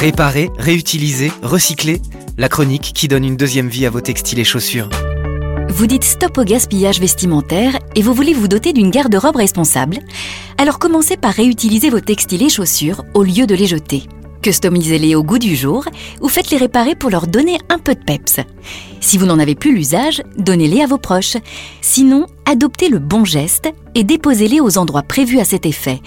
Réparer, réutiliser, recycler, la chronique qui donne une deuxième vie à vos textiles et chaussures. Vous dites stop au gaspillage vestimentaire et vous voulez vous doter d'une garde-robe responsable Alors commencez par réutiliser vos textiles et chaussures au lieu de les jeter. Customisez-les au goût du jour ou faites-les réparer pour leur donner un peu de peps. Si vous n'en avez plus l'usage, donnez-les à vos proches. Sinon, adoptez le bon geste et déposez-les aux endroits prévus à cet effet,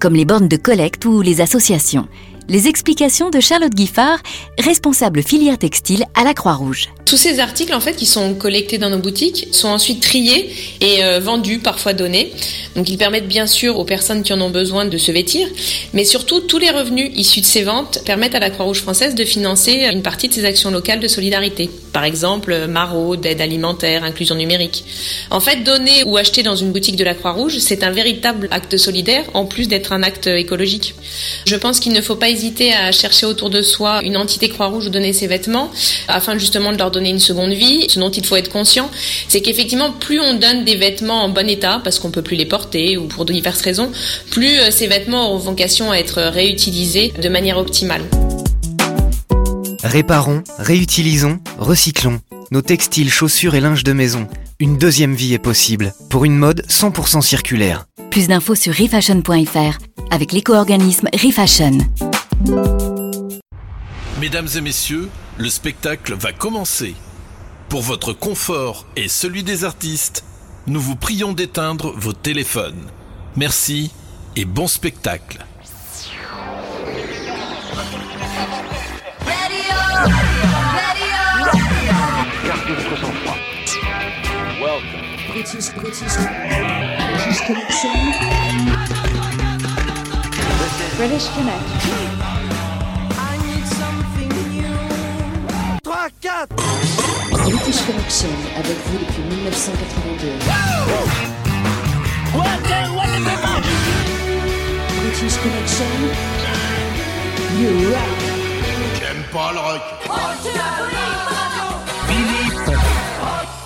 comme les bornes de collecte ou les associations. Les explications de Charlotte Giffard, responsable filière textile à la Croix-Rouge. Tous ces articles en fait qui sont collectés dans nos boutiques sont ensuite triés et euh, vendus, parfois donnés. Donc ils permettent bien sûr aux personnes qui en ont besoin de se vêtir, mais surtout tous les revenus issus de ces ventes permettent à la Croix-Rouge française de financer une partie de ses actions locales de solidarité. Par exemple, maraude, aide alimentaire, inclusion numérique. En fait, donner ou acheter dans une boutique de la Croix-Rouge, c'est un véritable acte solidaire en plus d'être un acte écologique. Je pense qu'il ne faut pas hésiter à chercher autour de soi une entité Croix-Rouge où donner ses vêtements afin justement de leur donner une seconde vie. Ce dont il faut être conscient, c'est qu'effectivement, plus on donne des vêtements en bon état parce qu'on peut plus les porter ou pour diverses raisons, plus euh, ces vêtements auront vocation à être réutilisés de manière optimale. Réparons, réutilisons, recyclons. Nos textiles, chaussures et linge de maison. Une deuxième vie est possible pour une mode 100% circulaire. Plus d'infos sur refashion.fr avec l'éco-organisme Refashion. Mesdames et messieurs, le spectacle va commencer. Pour votre confort et celui des artistes, nous vous prions d'éteindre vos téléphones. Merci et bon spectacle. British. British Connection. British Connection avec vous depuis 1982. British Connection. You rock. J'aime pas le rock.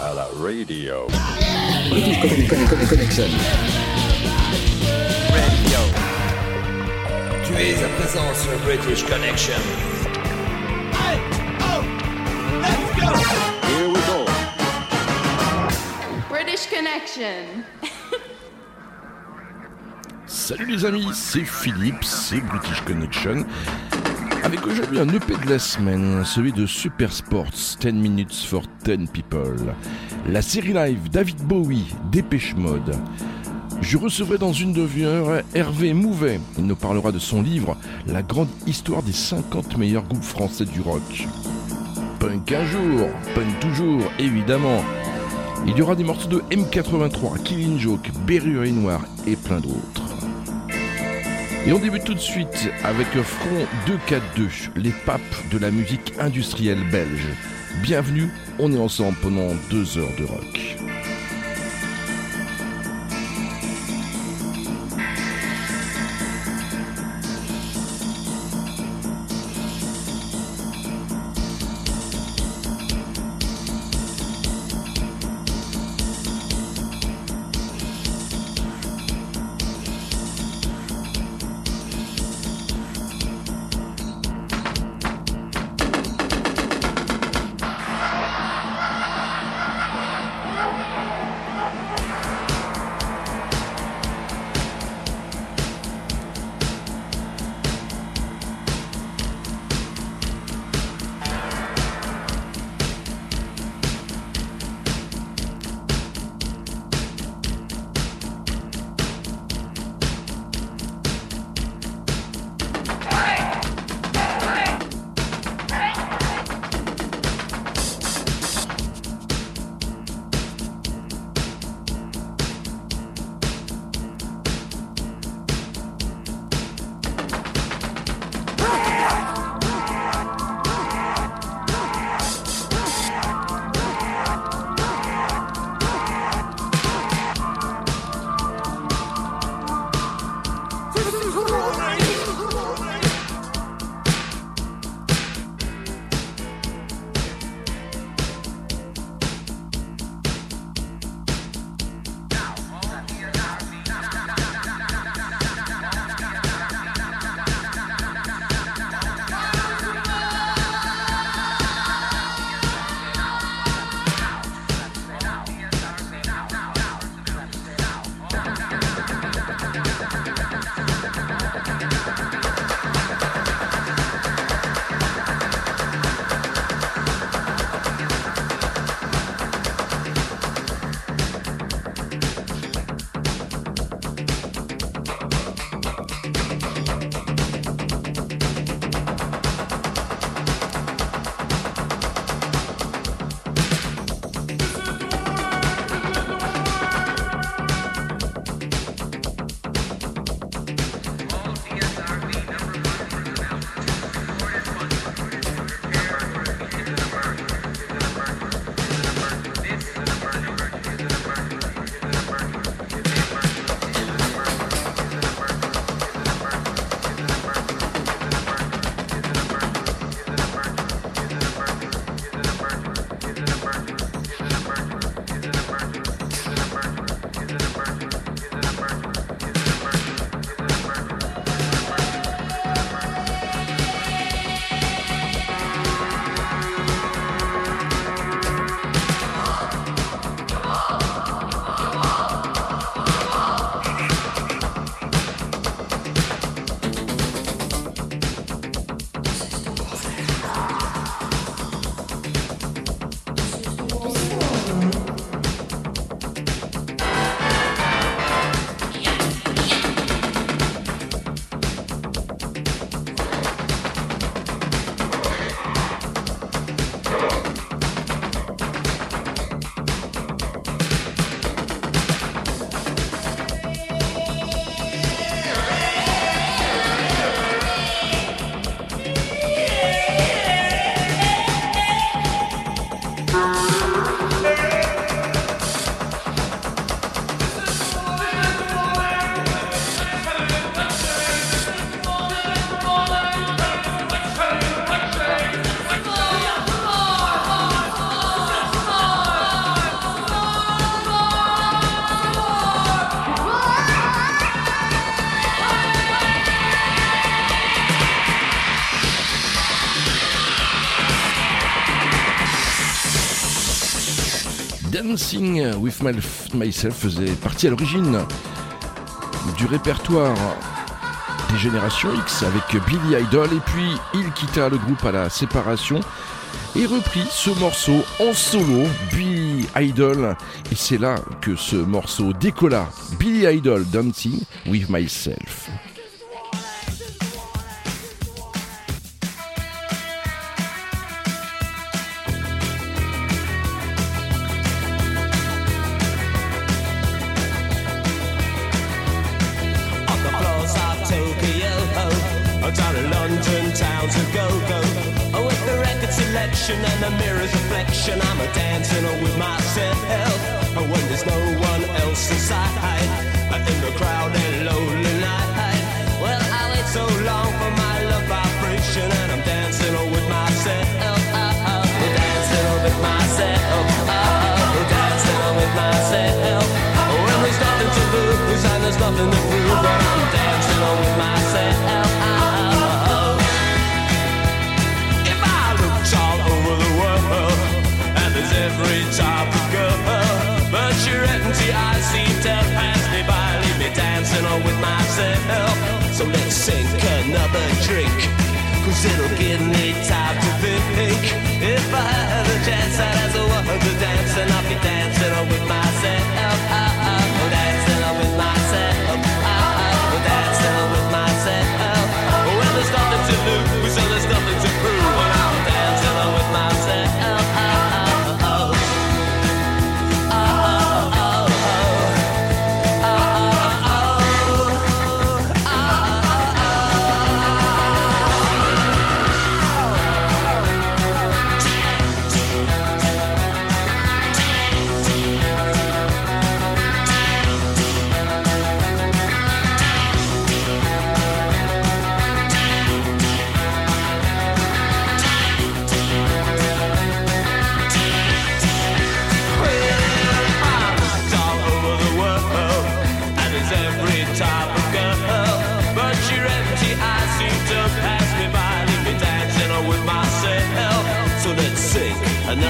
à la radio. Tu es à présent sur British Connection. British Connection. Salut les amis, c'est Philippe, c'est British Connection. Avec aujourd'hui un EP de la semaine, celui de Super Sports 10 Minutes for 10 People. La série live David Bowie, Dépêche Mode. Je recevrai dans une demi-heure Hervé Mouvet. Il nous parlera de son livre La grande histoire des 50 meilleurs groupes français du rock. Punk un jour, punk toujours, évidemment. Il y aura des morceaux de M83, Killing Joke, Berry et Noir et plein d'autres. Et on débute tout de suite avec Front 242, les papes de la musique industrielle belge. Bienvenue, on est ensemble pendant deux heures de rock. Dancing with Myself faisait partie à l'origine du répertoire des générations X avec Billy Idol et puis il quitta le groupe à la séparation et reprit ce morceau en solo, Billy Idol. Et c'est là que ce morceau décolla, Billy Idol Dancing with Myself. sink another drink. Cause it'll give me time to think. If I had a chance, I'd ask a woman to dance, and I'd be dancing with myself.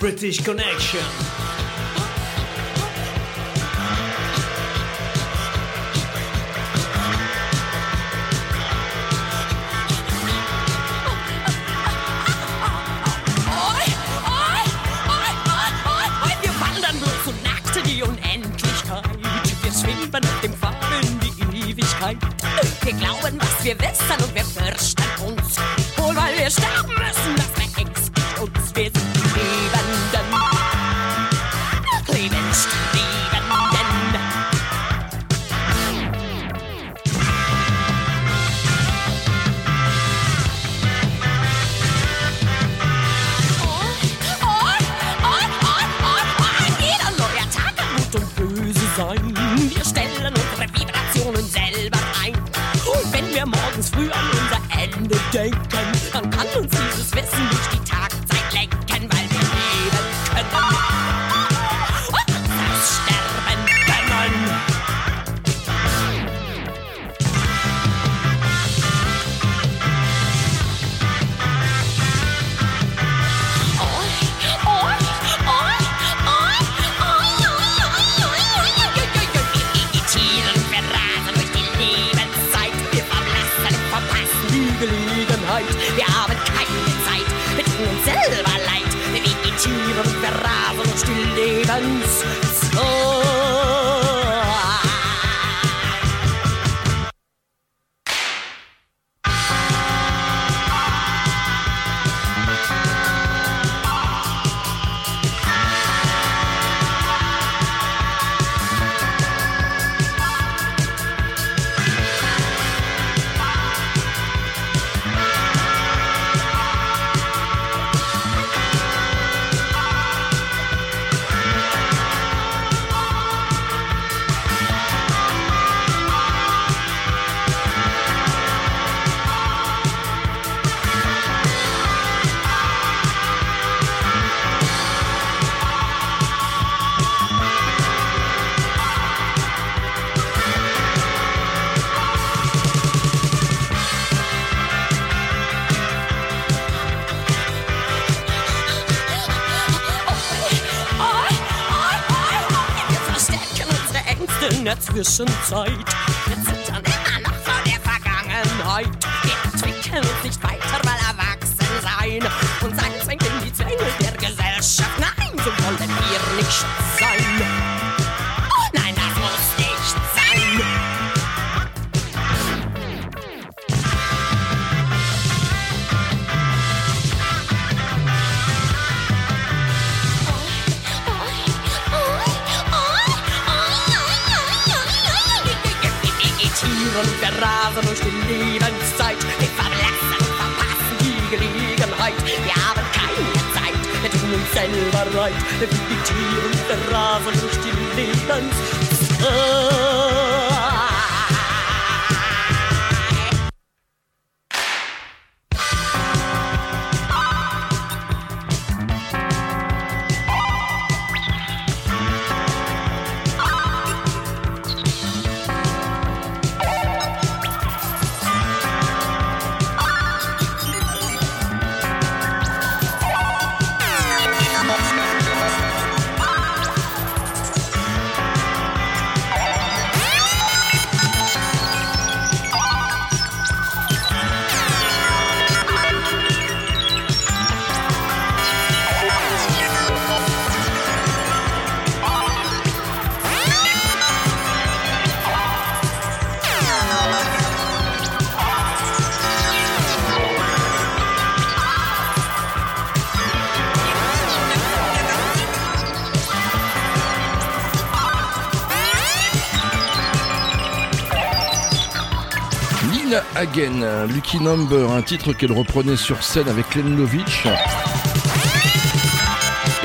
British Connection. Zwischenzeit. Lucky Number, un titre qu'elle reprenait sur scène avec Len Lovitch.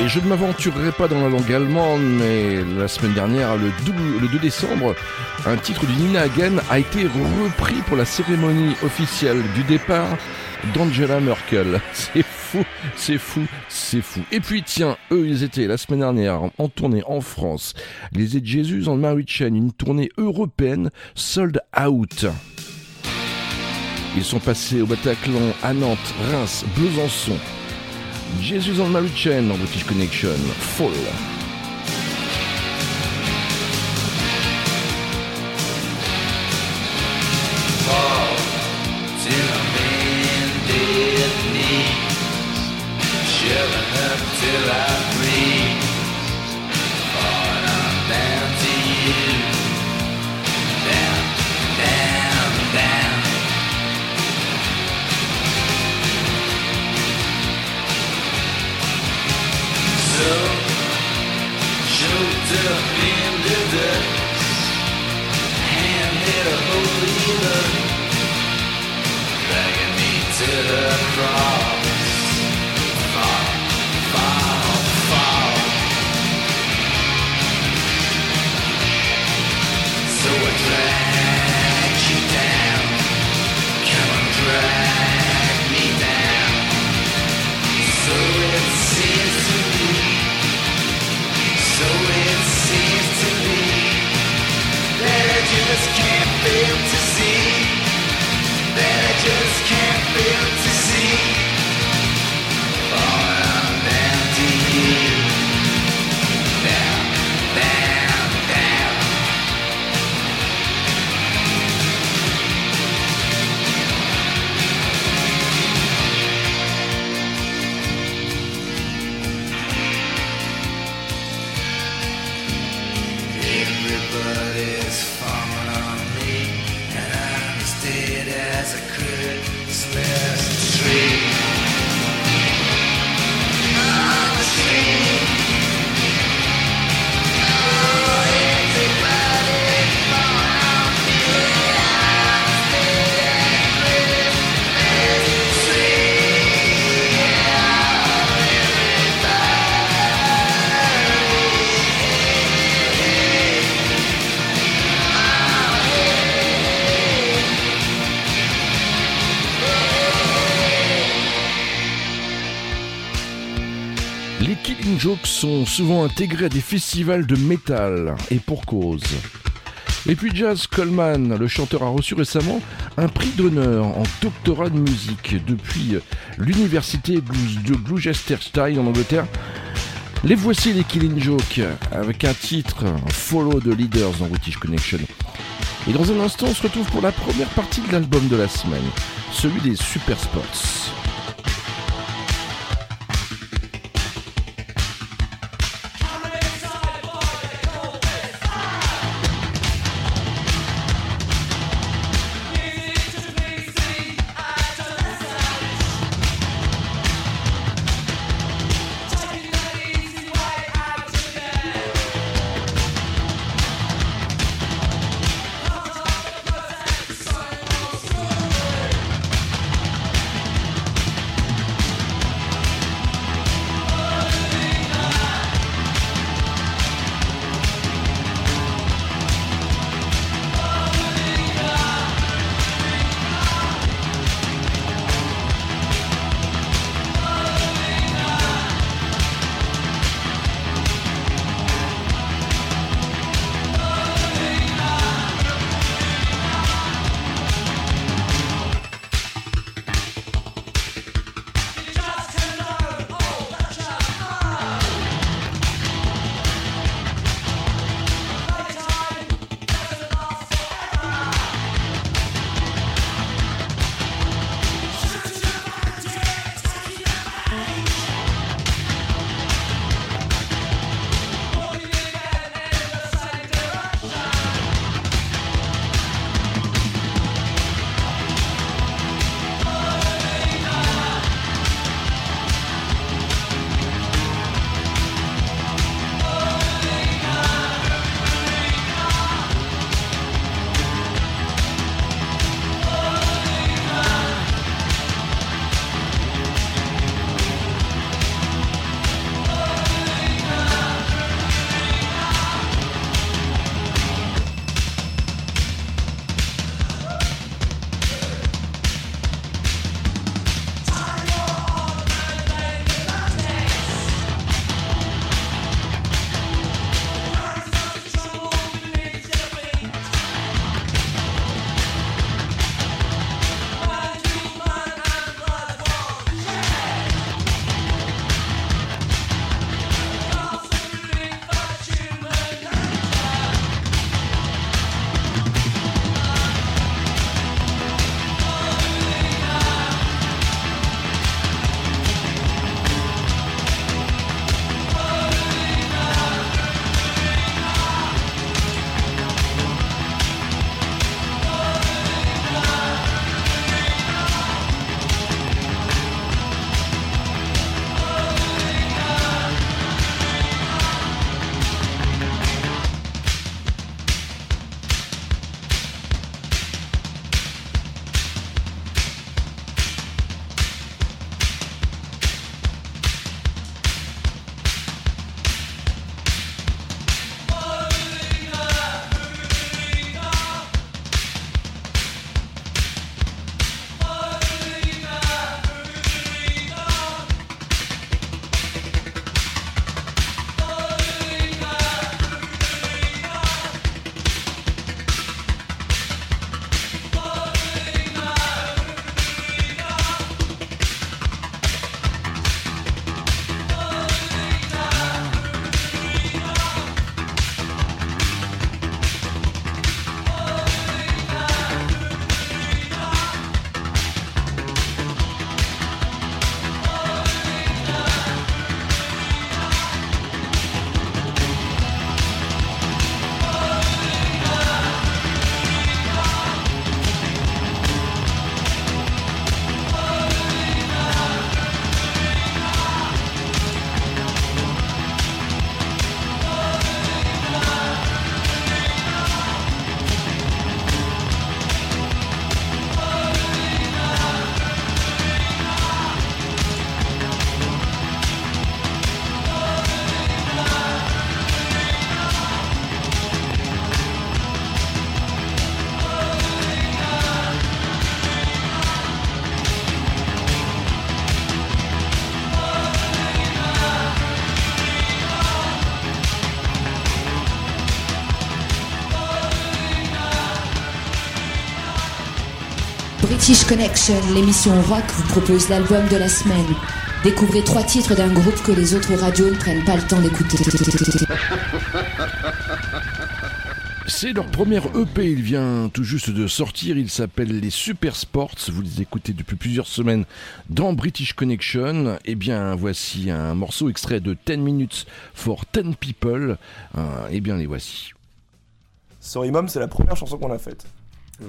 Et je ne m'aventurerai pas dans la langue allemande, mais la semaine dernière, le 2, le 2 décembre, un titre du Nina Hagen a été repris pour la cérémonie officielle du départ d'Angela Merkel. C'est fou, c'est fou, c'est fou. Et puis tiens, eux, ils étaient la semaine dernière en tournée en France. Les Aides Jésus en Mary Chain, une tournée européenne sold out. Ils sont passés au Bataclan, à Nantes, Reims, Besançon. Jesus on Mary Chain en British Connection, Fall. Souvent intégrés à des festivals de métal, et pour cause. Et puis Jazz Coleman, le chanteur, a reçu récemment un prix d'honneur en doctorat de musique depuis l'université de Gloucestershire en Angleterre. Les voici les Killing Jokes, avec un titre Follow the Leaders dans British Connection. Et dans un instant, on se retrouve pour la première partie de l'album de la semaine, celui des Super Sports. British Connection, l'émission rock, vous propose l'album de la semaine. Découvrez trois titres d'un groupe que les autres radios ne prennent pas le temps d'écouter. C'est leur première EP, il vient tout juste de sortir, il s'appelle les Super Sports, vous les écoutez depuis plusieurs semaines dans British Connection. Eh bien, voici un morceau extrait de 10 Minutes for 10 People. Euh, eh bien, les voici. Sorry Mom, c'est la première chanson qu'on a faite.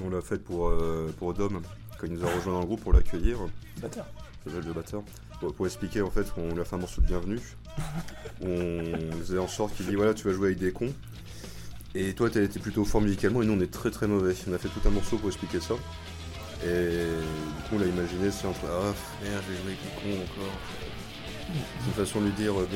On l'a faite pour, euh, pour Dom, quand il nous a rejoint dans le groupe pour l'accueillir. Batteur. Le batteur. Pour, pour expliquer, en fait, on lui a fait un morceau de bienvenue. On faisait en sorte qu'il dit voilà, tu vas jouer avec des cons. Et toi, t'as été plutôt fort musicalement, et nous, on est très très mauvais. On a fait tout un morceau pour expliquer ça. Et du coup, on l'a imaginé, c'est entre ah merde, je vais jouer avec des cons encore. C'est une façon de lui dire euh,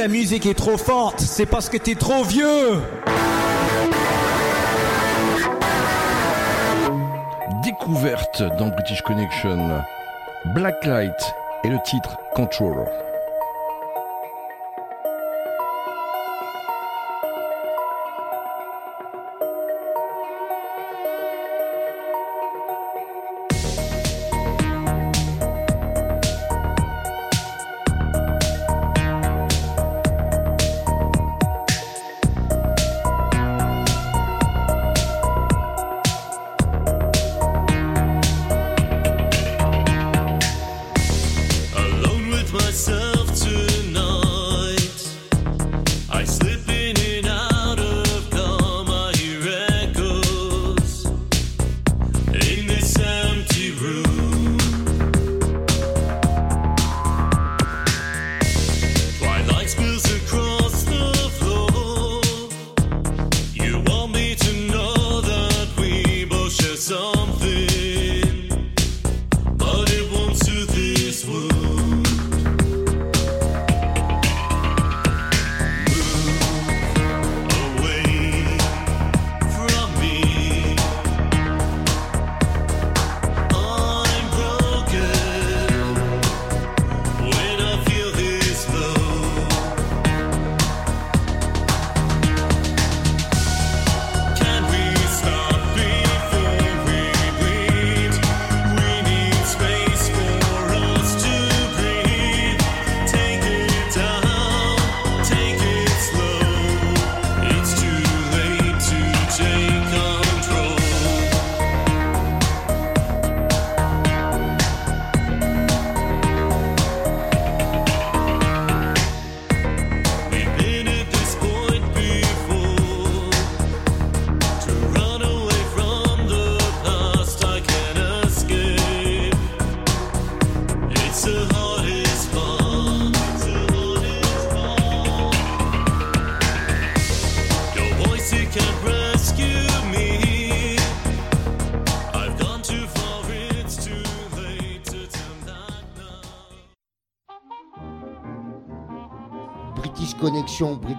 la musique est trop forte, c'est parce que t'es trop vieux. Découverte dans British Connection. Blacklight et le titre Control.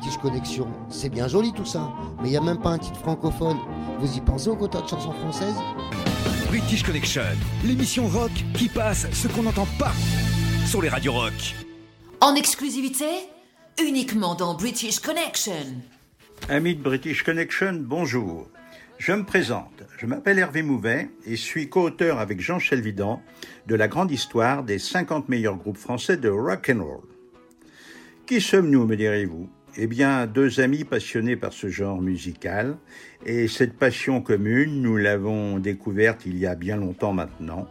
British Connection, c'est bien joli tout ça, mais il n'y a même pas un titre francophone. Vous y pensez au quota de chansons françaises? British Connection, l'émission rock qui passe ce qu'on n'entend pas sur les radios rock. En exclusivité, uniquement dans British Connection. Amis de British Connection, bonjour. Je me présente. Je m'appelle Hervé Mouvet et suis co-auteur avec Jean Chelvidan de la grande histoire des 50 meilleurs groupes français de rock and roll. Qui sommes-nous, me direz-vous? Eh bien, deux amis passionnés par ce genre musical. Et cette passion commune, nous l'avons découverte il y a bien longtemps maintenant,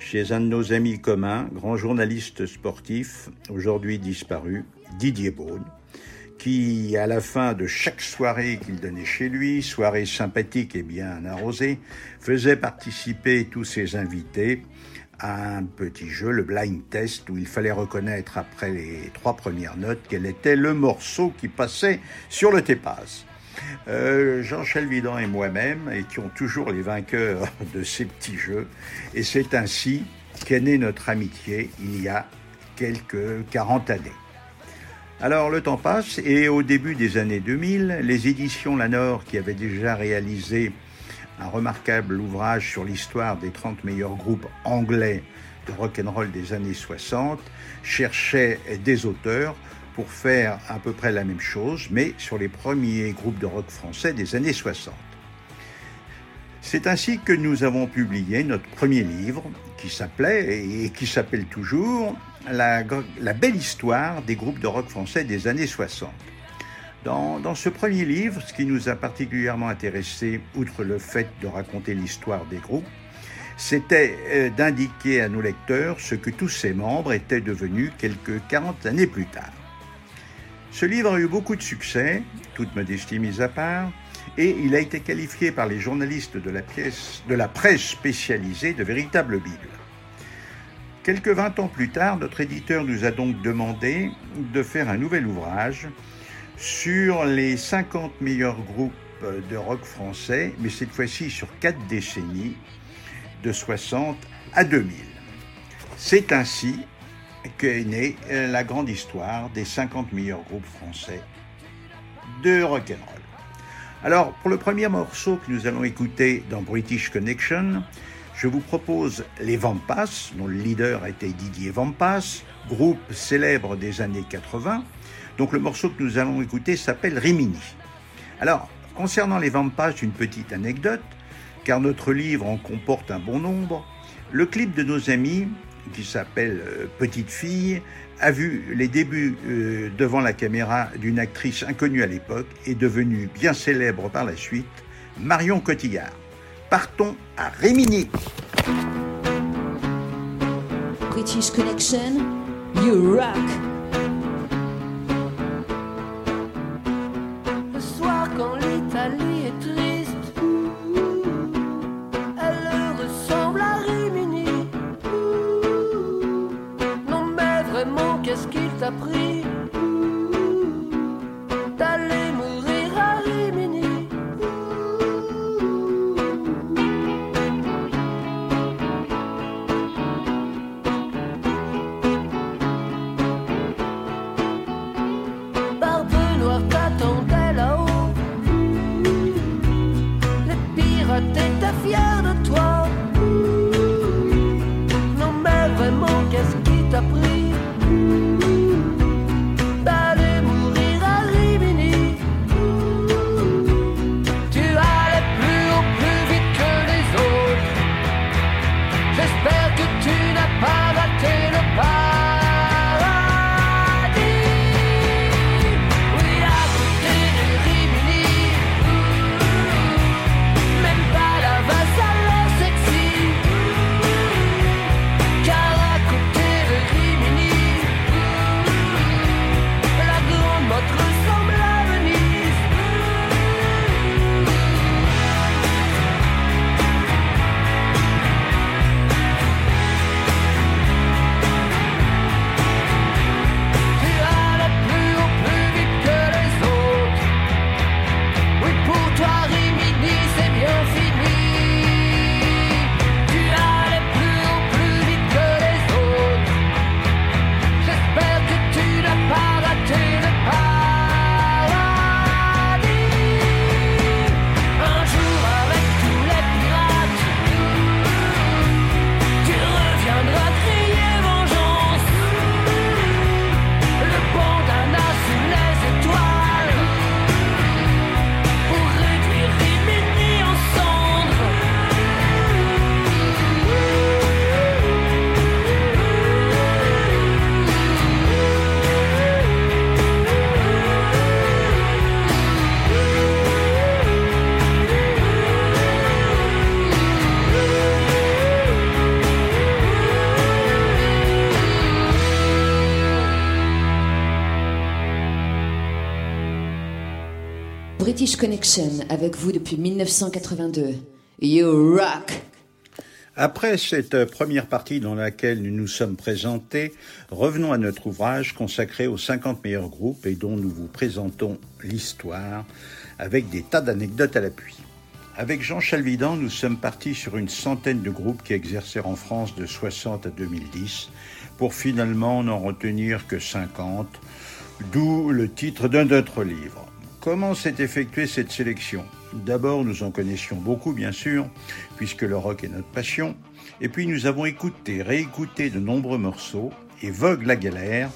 chez un de nos amis communs, grand journaliste sportif, aujourd'hui disparu, Didier Beaune qui, à la fin de chaque soirée qu'il donnait chez lui, soirée sympathique et bien arrosée, faisait participer tous ses invités un petit jeu, le blind test, où il fallait reconnaître après les trois premières notes quel était le morceau qui passait sur le TEPAS. Euh, Jean Chelvidan et moi-même étions toujours les vainqueurs de ces petits jeux, et c'est ainsi qu'est née notre amitié il y a quelques 40 années. Alors le temps passe et au début des années 2000, les éditions Lanor, qui avaient déjà réalisé un remarquable ouvrage sur l'histoire des 30 meilleurs groupes anglais de rock'n'roll des années 60, cherchaient des auteurs pour faire à peu près la même chose, mais sur les premiers groupes de rock français des années 60. C'est ainsi que nous avons publié notre premier livre, qui s'appelait et qui s'appelle toujours la, la, belle histoire des groupes de rock français des années 60. Dans, ce premier livre, ce qui nous a particulièrement intéressé, outre le fait de raconter l'histoire des groupes, c'était euh, d'indiquer à nos lecteurs ce que tous ses membres étaient devenus quelques 40 années plus tard. Ce livre a eu beaucoup de succès, toute modestie mise à part, et il a été qualifié par les journalistes de la, pièce, de la presse spécialisée de véritable Bible. Quelques 20 ans plus tard, notre éditeur nous a donc demandé de faire un nouvel ouvrage sur les 50 meilleurs groupes de rock français, mais cette fois-ci sur quatre décennies, de 60 à 2000. C'est ainsi qu'est née la grande histoire des 50 meilleurs groupes français de rock'n'roll. Alors, pour le premier morceau que nous allons écouter dans British Connection, je vous propose les Vampas, dont le leader était Didier Vampas, groupe célèbre des années 80. Donc le morceau que nous allons écouter s'appelle Rimini. Alors, concernant les Vampas, une petite anecdote, car notre livre en comporte un bon nombre. Le clip de nos amis, qui s'appelle euh, Petite fille, a vu les débuts euh, devant la caméra d'une actrice inconnue à l'époque et devenue bien célèbre par la suite, Marion Cotillard. Partons à Rimini. Qu'est-ce British Connection avec vous depuis 1982. You rock! Après cette première partie dans laquelle nous nous sommes présentés, revenons à notre ouvrage consacré aux 50 meilleurs groupes et dont nous vous présentons l'histoire avec des tas d'anecdotes à l'appui. Avec Jean Chalvidan, nous sommes partis sur une centaine de groupes qui exercèrent en France de 60 à 2010 pour finalement n'en retenir que 50, d'où le titre de notre livre. Comment s'est effectuée cette sélection? D'abord, nous en connaissions beaucoup, bien sûr, puisque le rock est notre passion. Et puis, nous avons écouté, réécouté de nombreux morceaux, et Vogue la galère,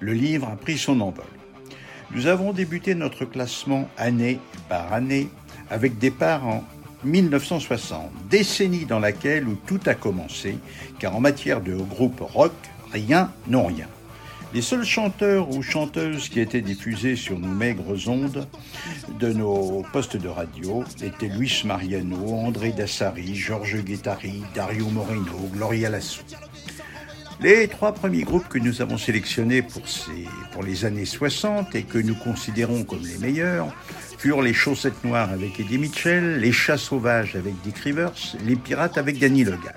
le livre a pris son envol. Nous avons débuté notre classement année par année, avec départ en 1960, décennie dans laquelle où tout a commencé, car en matière de groupe rock, rien non rien. Les seuls chanteurs ou chanteuses qui étaient diffusés sur nos maigres ondes de nos postes de radio étaient Luis Mariano, André Dassari, Georges Guettari, Dario Moreno, Gloria Lasso. Les trois premiers groupes que nous avons sélectionnés pour, pour les années 60 et que nous considérons comme les meilleurs furent les Chaussettes Noires avec Eddie Mitchell, les Chats Sauvages avec Dick Rivers, les Pirates avec Danny Logan.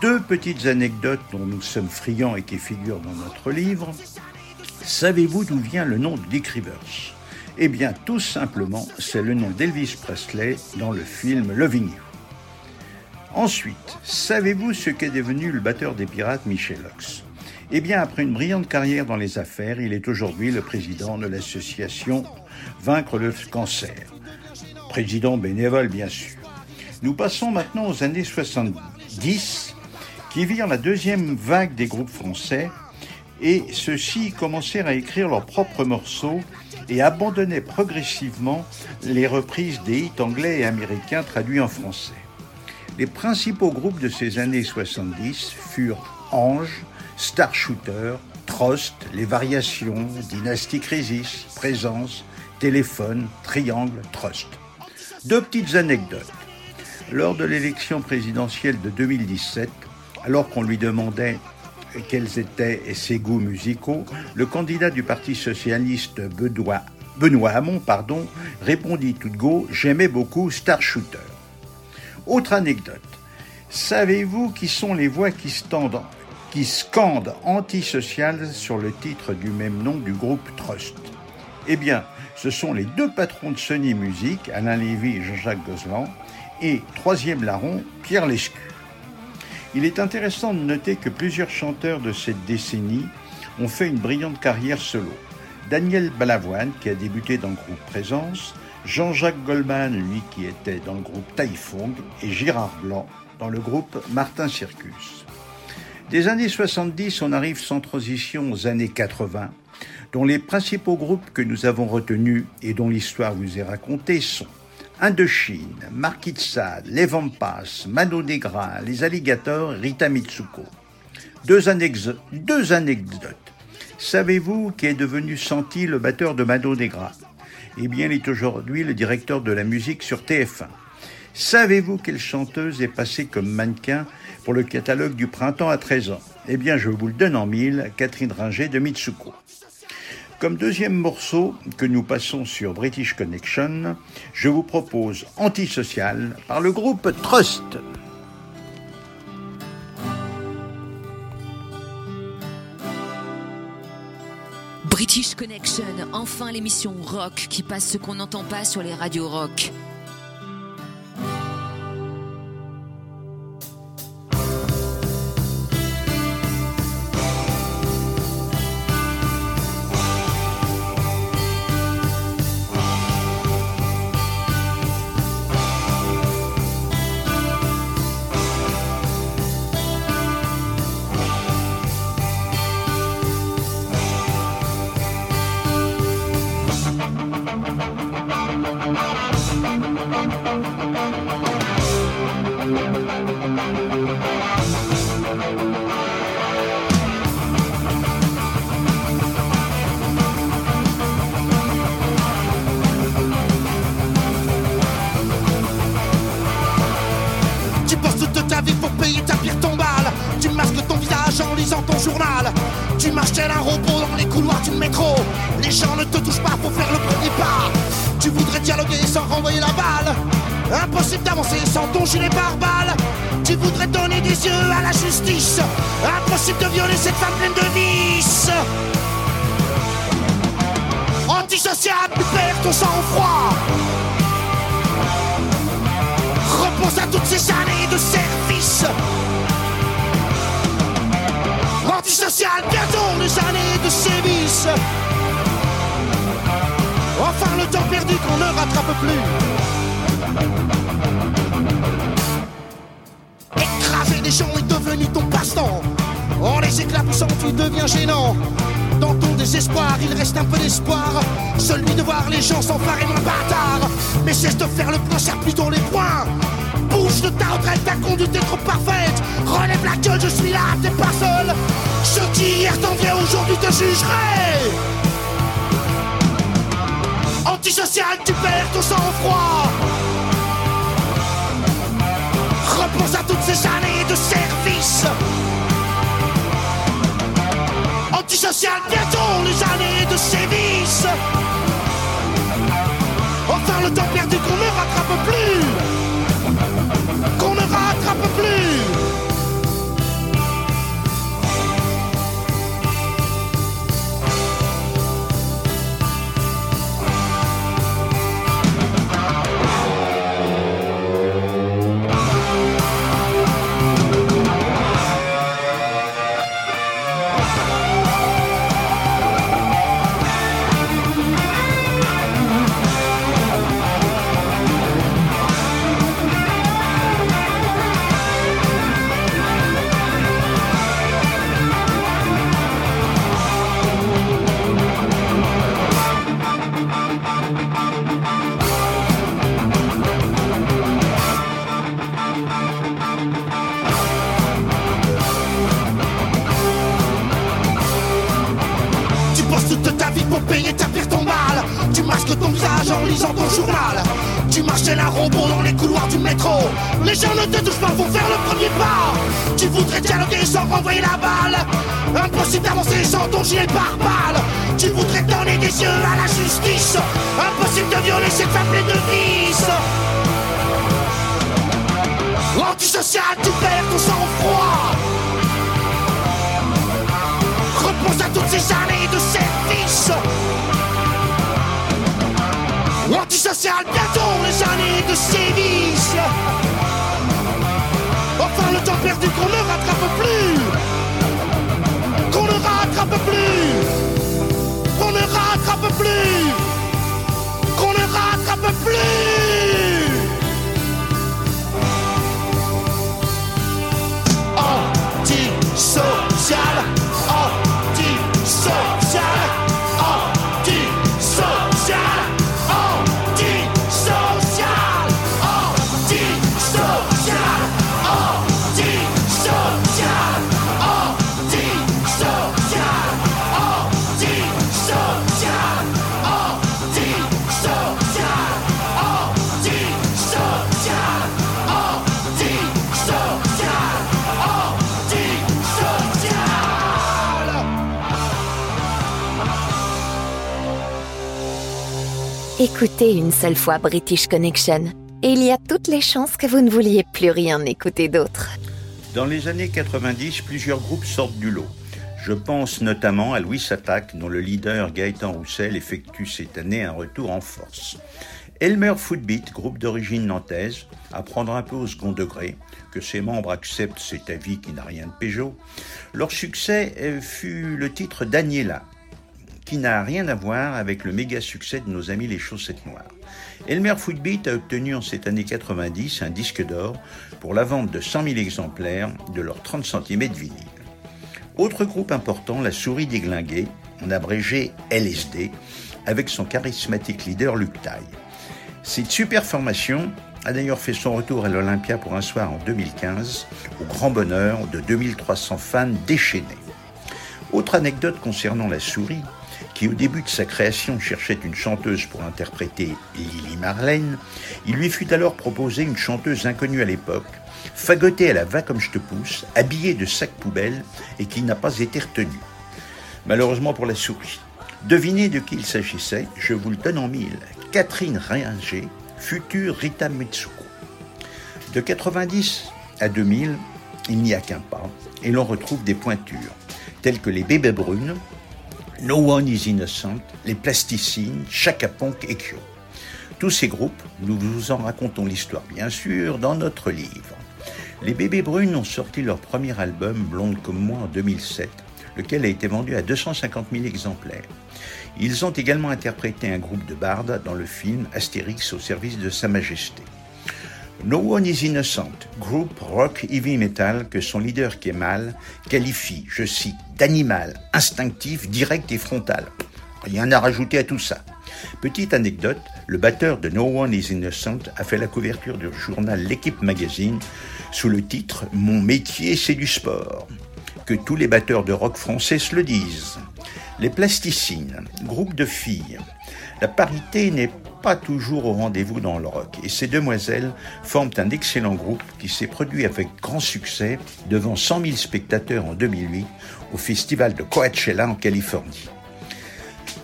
Deux petites anecdotes dont nous sommes friands et qui figurent dans notre livre. Savez-vous d'où vient le nom de Dick Rivers? Eh bien, tout simplement, c'est le nom d'Elvis Presley dans le film Loving You. Ensuite, savez-vous ce qu'est devenu le batteur des pirates Michel Ox? Eh bien, après une brillante carrière dans les affaires, il est aujourd'hui le président de l'association Vaincre le cancer. Président bénévole, bien sûr. Nous passons maintenant aux années 70, qui virent la deuxième vague des groupes français, et ceux-ci commencèrent à écrire leurs propres morceaux et abandonnaient progressivement les reprises des hits anglais et américains traduits en français. Les principaux groupes de ces années 70 furent Ange, Star Shooter, Trost, Les Variations, Dynasty Crisis, Présence, Téléphone, Triangle, Trust. Deux petites anecdotes. Lors de l'élection présidentielle de 2017, alors qu'on lui demandait quels étaient ses goûts musicaux, le candidat du Parti socialiste Benoît, Hamon pardon, répondit tout de go J'aimais beaucoup Star Shooter. Autre anecdote. Savez-vous qui sont les voix qui scandent antisocial sur le titre du même nom du groupe Trust? Eh bien, ce sont les deux patrons de Sony Music, Alain Lévy et Jean-Jacques Gozlan, et troisième larron, Pierre Lescu. Il est intéressant de noter que plusieurs chanteurs de cette décennie ont fait une brillante carrière solo. Daniel Balavoine, qui a débuté dans le groupe Présence, Jean-Jacques Goldman, lui qui était dans le groupe Taifong, et Gérard Blanc dans le groupe Martin Circus. Des années 70, on arrive sans transition aux années 80, dont les principaux groupes que nous avons retenus et dont l'histoire vous est racontée sont Indochine, Sade, Les Vampas, Mano Negra, Les Alligators, Rita Mitsuko. Deux anecdotes. Savez-vous qui est devenu Santi, le batteur de Mano Negra? Eh bien, il est aujourd'hui le directeur de la musique sur TF1. Savez-vous quelle chanteuse est passée comme mannequin pour le catalogue du printemps à 13 ans? Eh bien, je vous le donne en mille, Catherine Ringer de Mitsuko. Comme deuxième morceau que nous passons sur British Connection, je vous propose Antisocial par le groupe Trust. British Connection, enfin l'émission rock qui passe ce qu'on n'entend pas sur les radios rock. Temps perdu qu'on ne rattrape plus. Écraser des gens est devenu ton passe-temps. En les éclaboussant, tu deviens gênant. Dans ton désespoir, il reste un peu d'espoir. Celui de voir les gens s'emparer moins bâtard. Mais cesse de faire le point, serre plutôt les poings. Bouge de ta retraite, ta conduite est trop parfaite. Relève la gueule, je suis là, t'es pas seul. Ceux qui hier t'enviaient aujourd'hui te jugeraient. Tu perds ton sang-froid. Repense à toutes ces années de service. Antisocial, bientôt les années de sévices. Enfin le temps perdu qu'on ne rattrape plus. Qu'on ne rattrape plus. Tel un robot dans les couloirs du métro. Les gens ne te touchent pas, vont faire le premier pas. Tu voudrais dialoguer sans renvoyer la balle. Impossible d'avancer sans ton gilet pare-balles. Tu voudrais donner des yeux à la justice. Impossible de violer cette femme pleine de vices. Antisocial, tu perds ton sang-froid. Repense à toutes ces années de service. Antisocial, Stevie. Écoutez une seule fois British Connection et il y a toutes les chances que vous ne vouliez plus rien écouter d'autre. Dans les années 90, plusieurs groupes sortent du lot. Je pense notamment à Louis Attaque, dont le leader Gaëtan Roussel effectue cette année un retour en force. Elmer Footbeat, groupe d'origine nantaise, à prendre un peu au second degré, que ses membres acceptent cet avis qui n'a rien de Peugeot. Leur succès euh, fut le titre Daniela, qui n'a rien à voir avec le méga succès de nos amis les chaussettes noires. Elmer Footbeat a obtenu en cette année 90 un disque d'or pour la vente de 100 000 exemplaires de leur 30 cm vinyle. Autre groupe important, la Souris déglinguée, en abrégé LSD, avec son charismatique leader Luc Taille. Cette super formation a d'ailleurs fait son retour à l'Olympia pour un soir en 2015, au grand bonheur de 2300 fans déchaînés. Autre anecdote concernant la souris, qui au début de sa création cherchait une chanteuse pour interpréter Lily Marlène, il lui fut alors proposé une chanteuse inconnue à l'époque, fagotée à la va comme je te pousse, habillée de sac poubelle et qui n'a pas été retenue. Malheureusement pour la souris. Devinez de qui il s'agissait, je vous le donne en mille. Catherine Ringer, future Rita Mitsuko. De 90 à 2000, il n'y a qu'un pas, et l'on retrouve des pointures, telles que les bébés brunes, No One is Innocent, les Plasticines, Chaka et Kyo. Tous ces groupes, nous vous en racontons l'histoire bien sûr dans notre livre. Les Bébés Brunes ont sorti leur premier album Blonde comme moi en 2007, lequel a été vendu à 250 000 exemplaires. Ils ont également interprété un groupe de bardes dans le film Astérix au service de Sa Majesté. No One is Innocent, groupe rock heavy metal que son leader Kemal qualifie, je cite, d'animal, instinctif, direct et frontal. Rien à rajouter à tout ça. Petite anecdote, le batteur de No One is Innocent a fait la couverture du journal L'équipe magazine sous le titre Mon métier c'est du sport. Que tous les batteurs de rock français se le disent. Les Plasticines, groupe de filles. La parité n'est toujours au rendez-vous dans le rock et ces demoiselles forment un excellent groupe qui s'est produit avec grand succès devant 100 000 spectateurs en 2008 au festival de Coachella en Californie.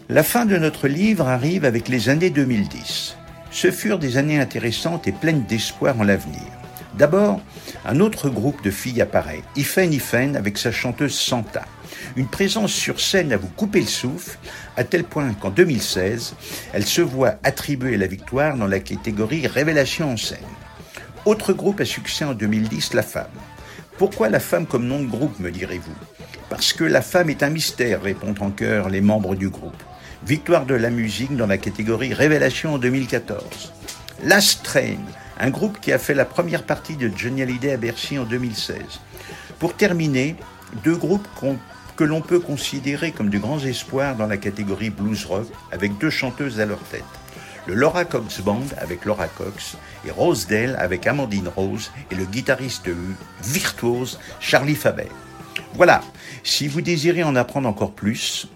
La fin de notre livre arrive avec les années 2010. Ce furent des années intéressantes et pleines d'espoir en l'avenir. D'abord, un autre groupe de filles apparaît, Ifen Ifen avec sa chanteuse Santa. Une présence sur scène à vous couper le souffle, à tel point qu'en 2016, elle se voit attribuer la victoire dans la catégorie Révélation en scène. Autre groupe à succès en 2010, La Femme. Pourquoi La Femme comme nom de groupe, me direz-vous? Parce que La Femme est un mystère, répondent en chœur les membres du groupe. Victoire de la musique dans la catégorie Révélation en 2014. Last Train, un groupe qui a fait la première partie de Johnny Hallyday à Bercy en 2016. Pour terminer, deux groupes que l'on peut considérer comme de grands espoirs dans la catégorie blues rock, avec deux chanteuses à leur tête. Le Laura Cox Band avec Laura Cox et Rosedale avec Amandine Rose et le guitariste virtuose Charlie Faber. Voilà, si vous désirez en apprendre encore plus,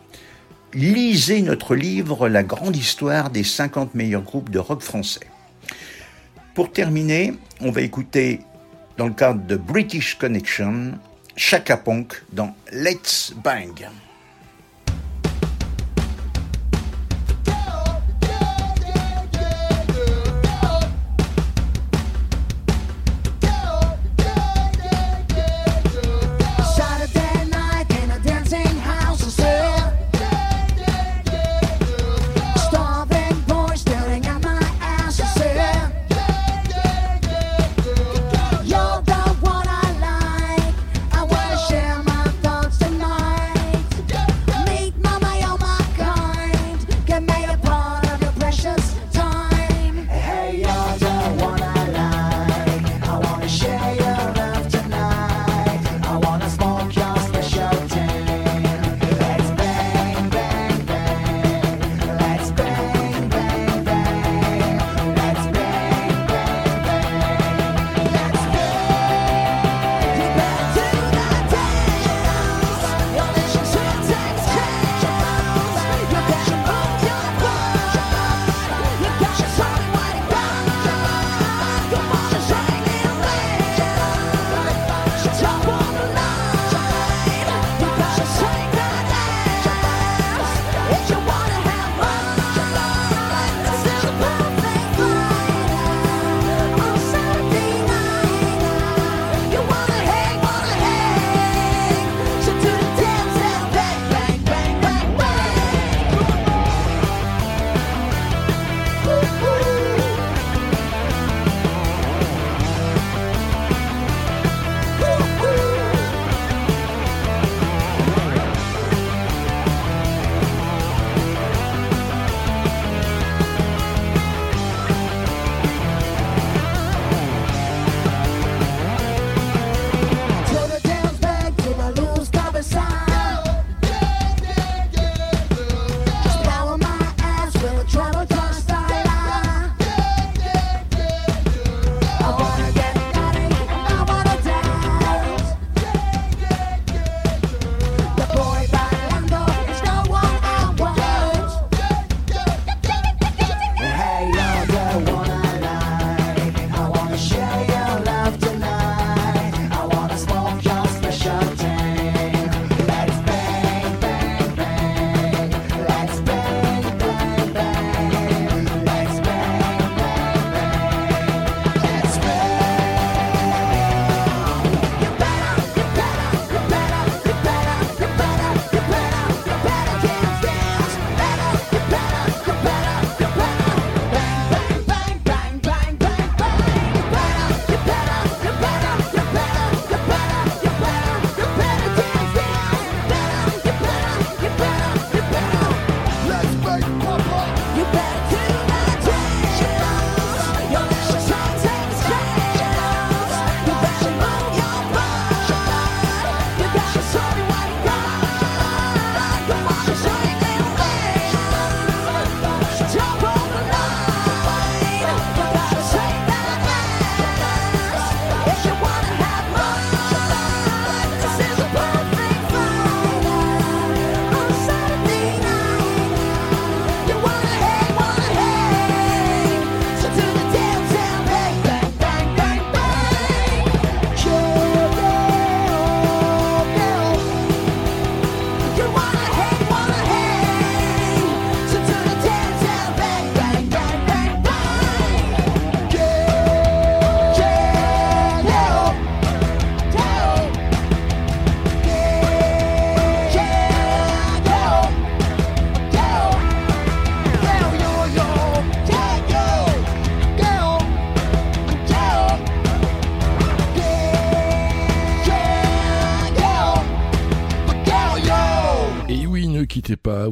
lisez notre livre La grande histoire des 50 meilleurs groupes de rock français. Pour terminer, on va écouter, dans le cadre de British Connection, Chaka Ponk dans Let's Bang.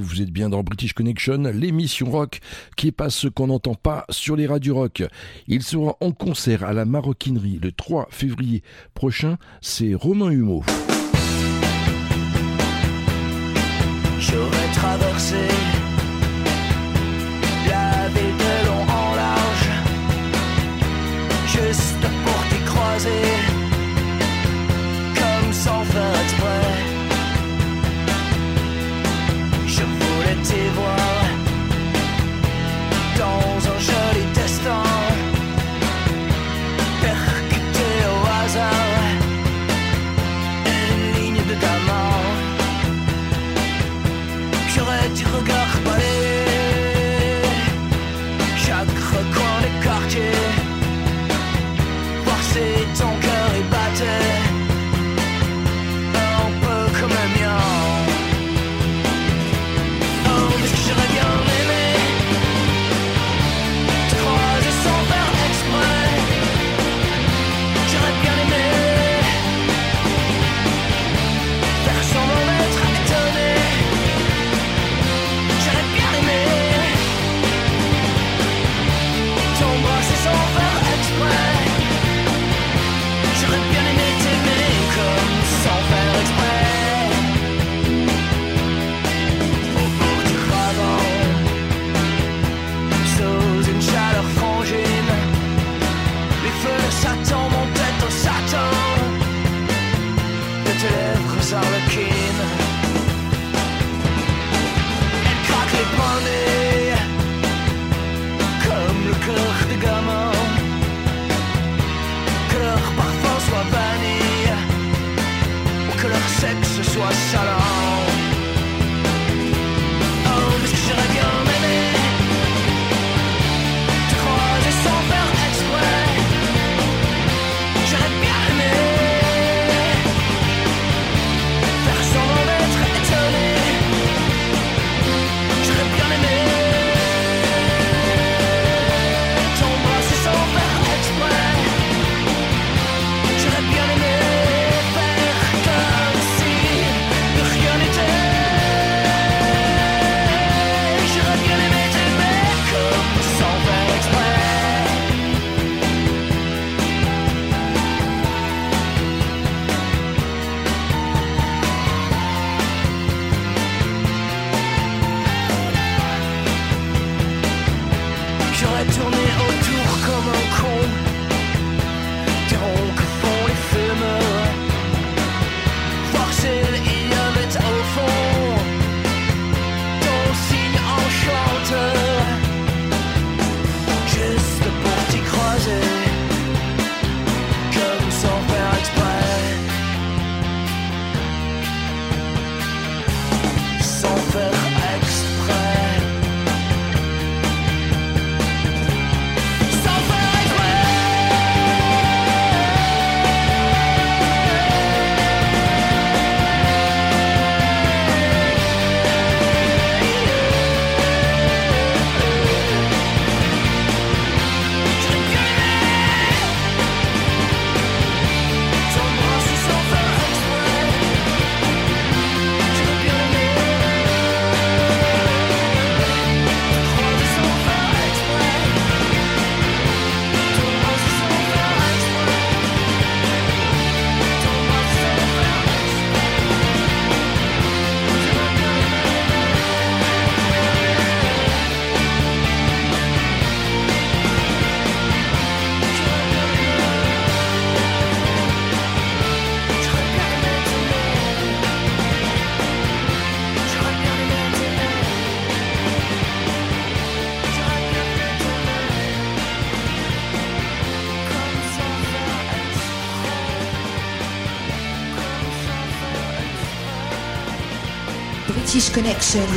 Vous êtes bien dans British Connection, l'émission rock qui passe ce qu'on n'entend pas sur les radios rock. Il sera en concert à la Maroquinerie le 3 février prochain, c'est Romain Humeau. positive was shut off.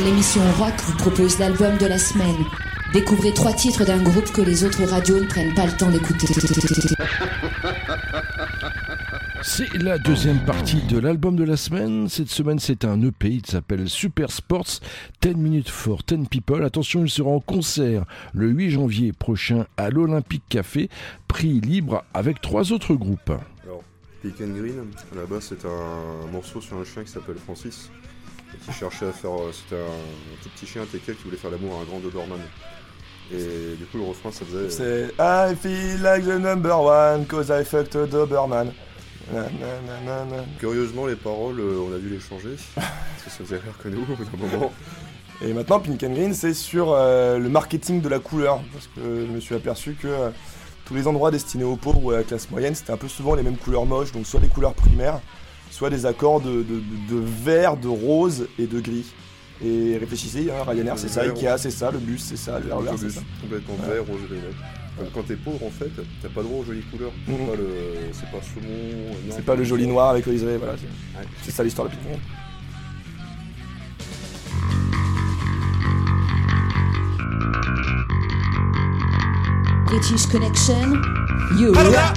L'émission rock, vous propose l'album de la semaine. Découvrez trois titres d'un groupe que les autres radios ne prennent pas le temps d'écouter. C'est la deuxième partie de l'album de la semaine. Cette semaine, c'est un EP. Il s'appelle Super Sports 10 Minutes for 10 People. Attention, il sera en concert le 8 janvier prochain à l'Olympique Café. Prix libre avec trois autres groupes. Alors, Pick and Green, là-bas, c'est un morceau sur un chien qui s'appelle Francis. Et qui cherchait à faire. euh, C'était un, tout petit chien teckel qui voulait faire l'amour à un grand Doberman. Et du coup, le refrain, ça faisait. C'est I feel like the number one cause I fucked a Doberman. Na, na, na, na, na. Curieusement, les paroles, euh, on a dû les changer. parce que ça faisait rire que nous, au bout d'un moment. Et maintenant, Pink and Green, c'est sur euh, le marketing de la couleur. Parce que je me suis aperçu que euh, tous les endroits destinés aux pauvres ou à la classe moyenne, c'était un peu souvent les mêmes couleurs moches. Donc, soit des couleurs primaires, soit des accords de, de, de- de vert, de rose et de gris. Et réfléchissez, hein, Ryanair, c'est ça, Ikea, c'est ça, le bus, c'est ça, le RER, c'est ça. complètement Ouais. vert, rose et. Comme quand t'es pauvre, en fait, t'as pas droit aux jolies couleurs. C'est Mhm. pas le. C'est pas saumon. C'est pas le joli noir avec le liseré, voilà. c'est- Ouais. C'est ça l'histoire de Green. British Connection, you rock.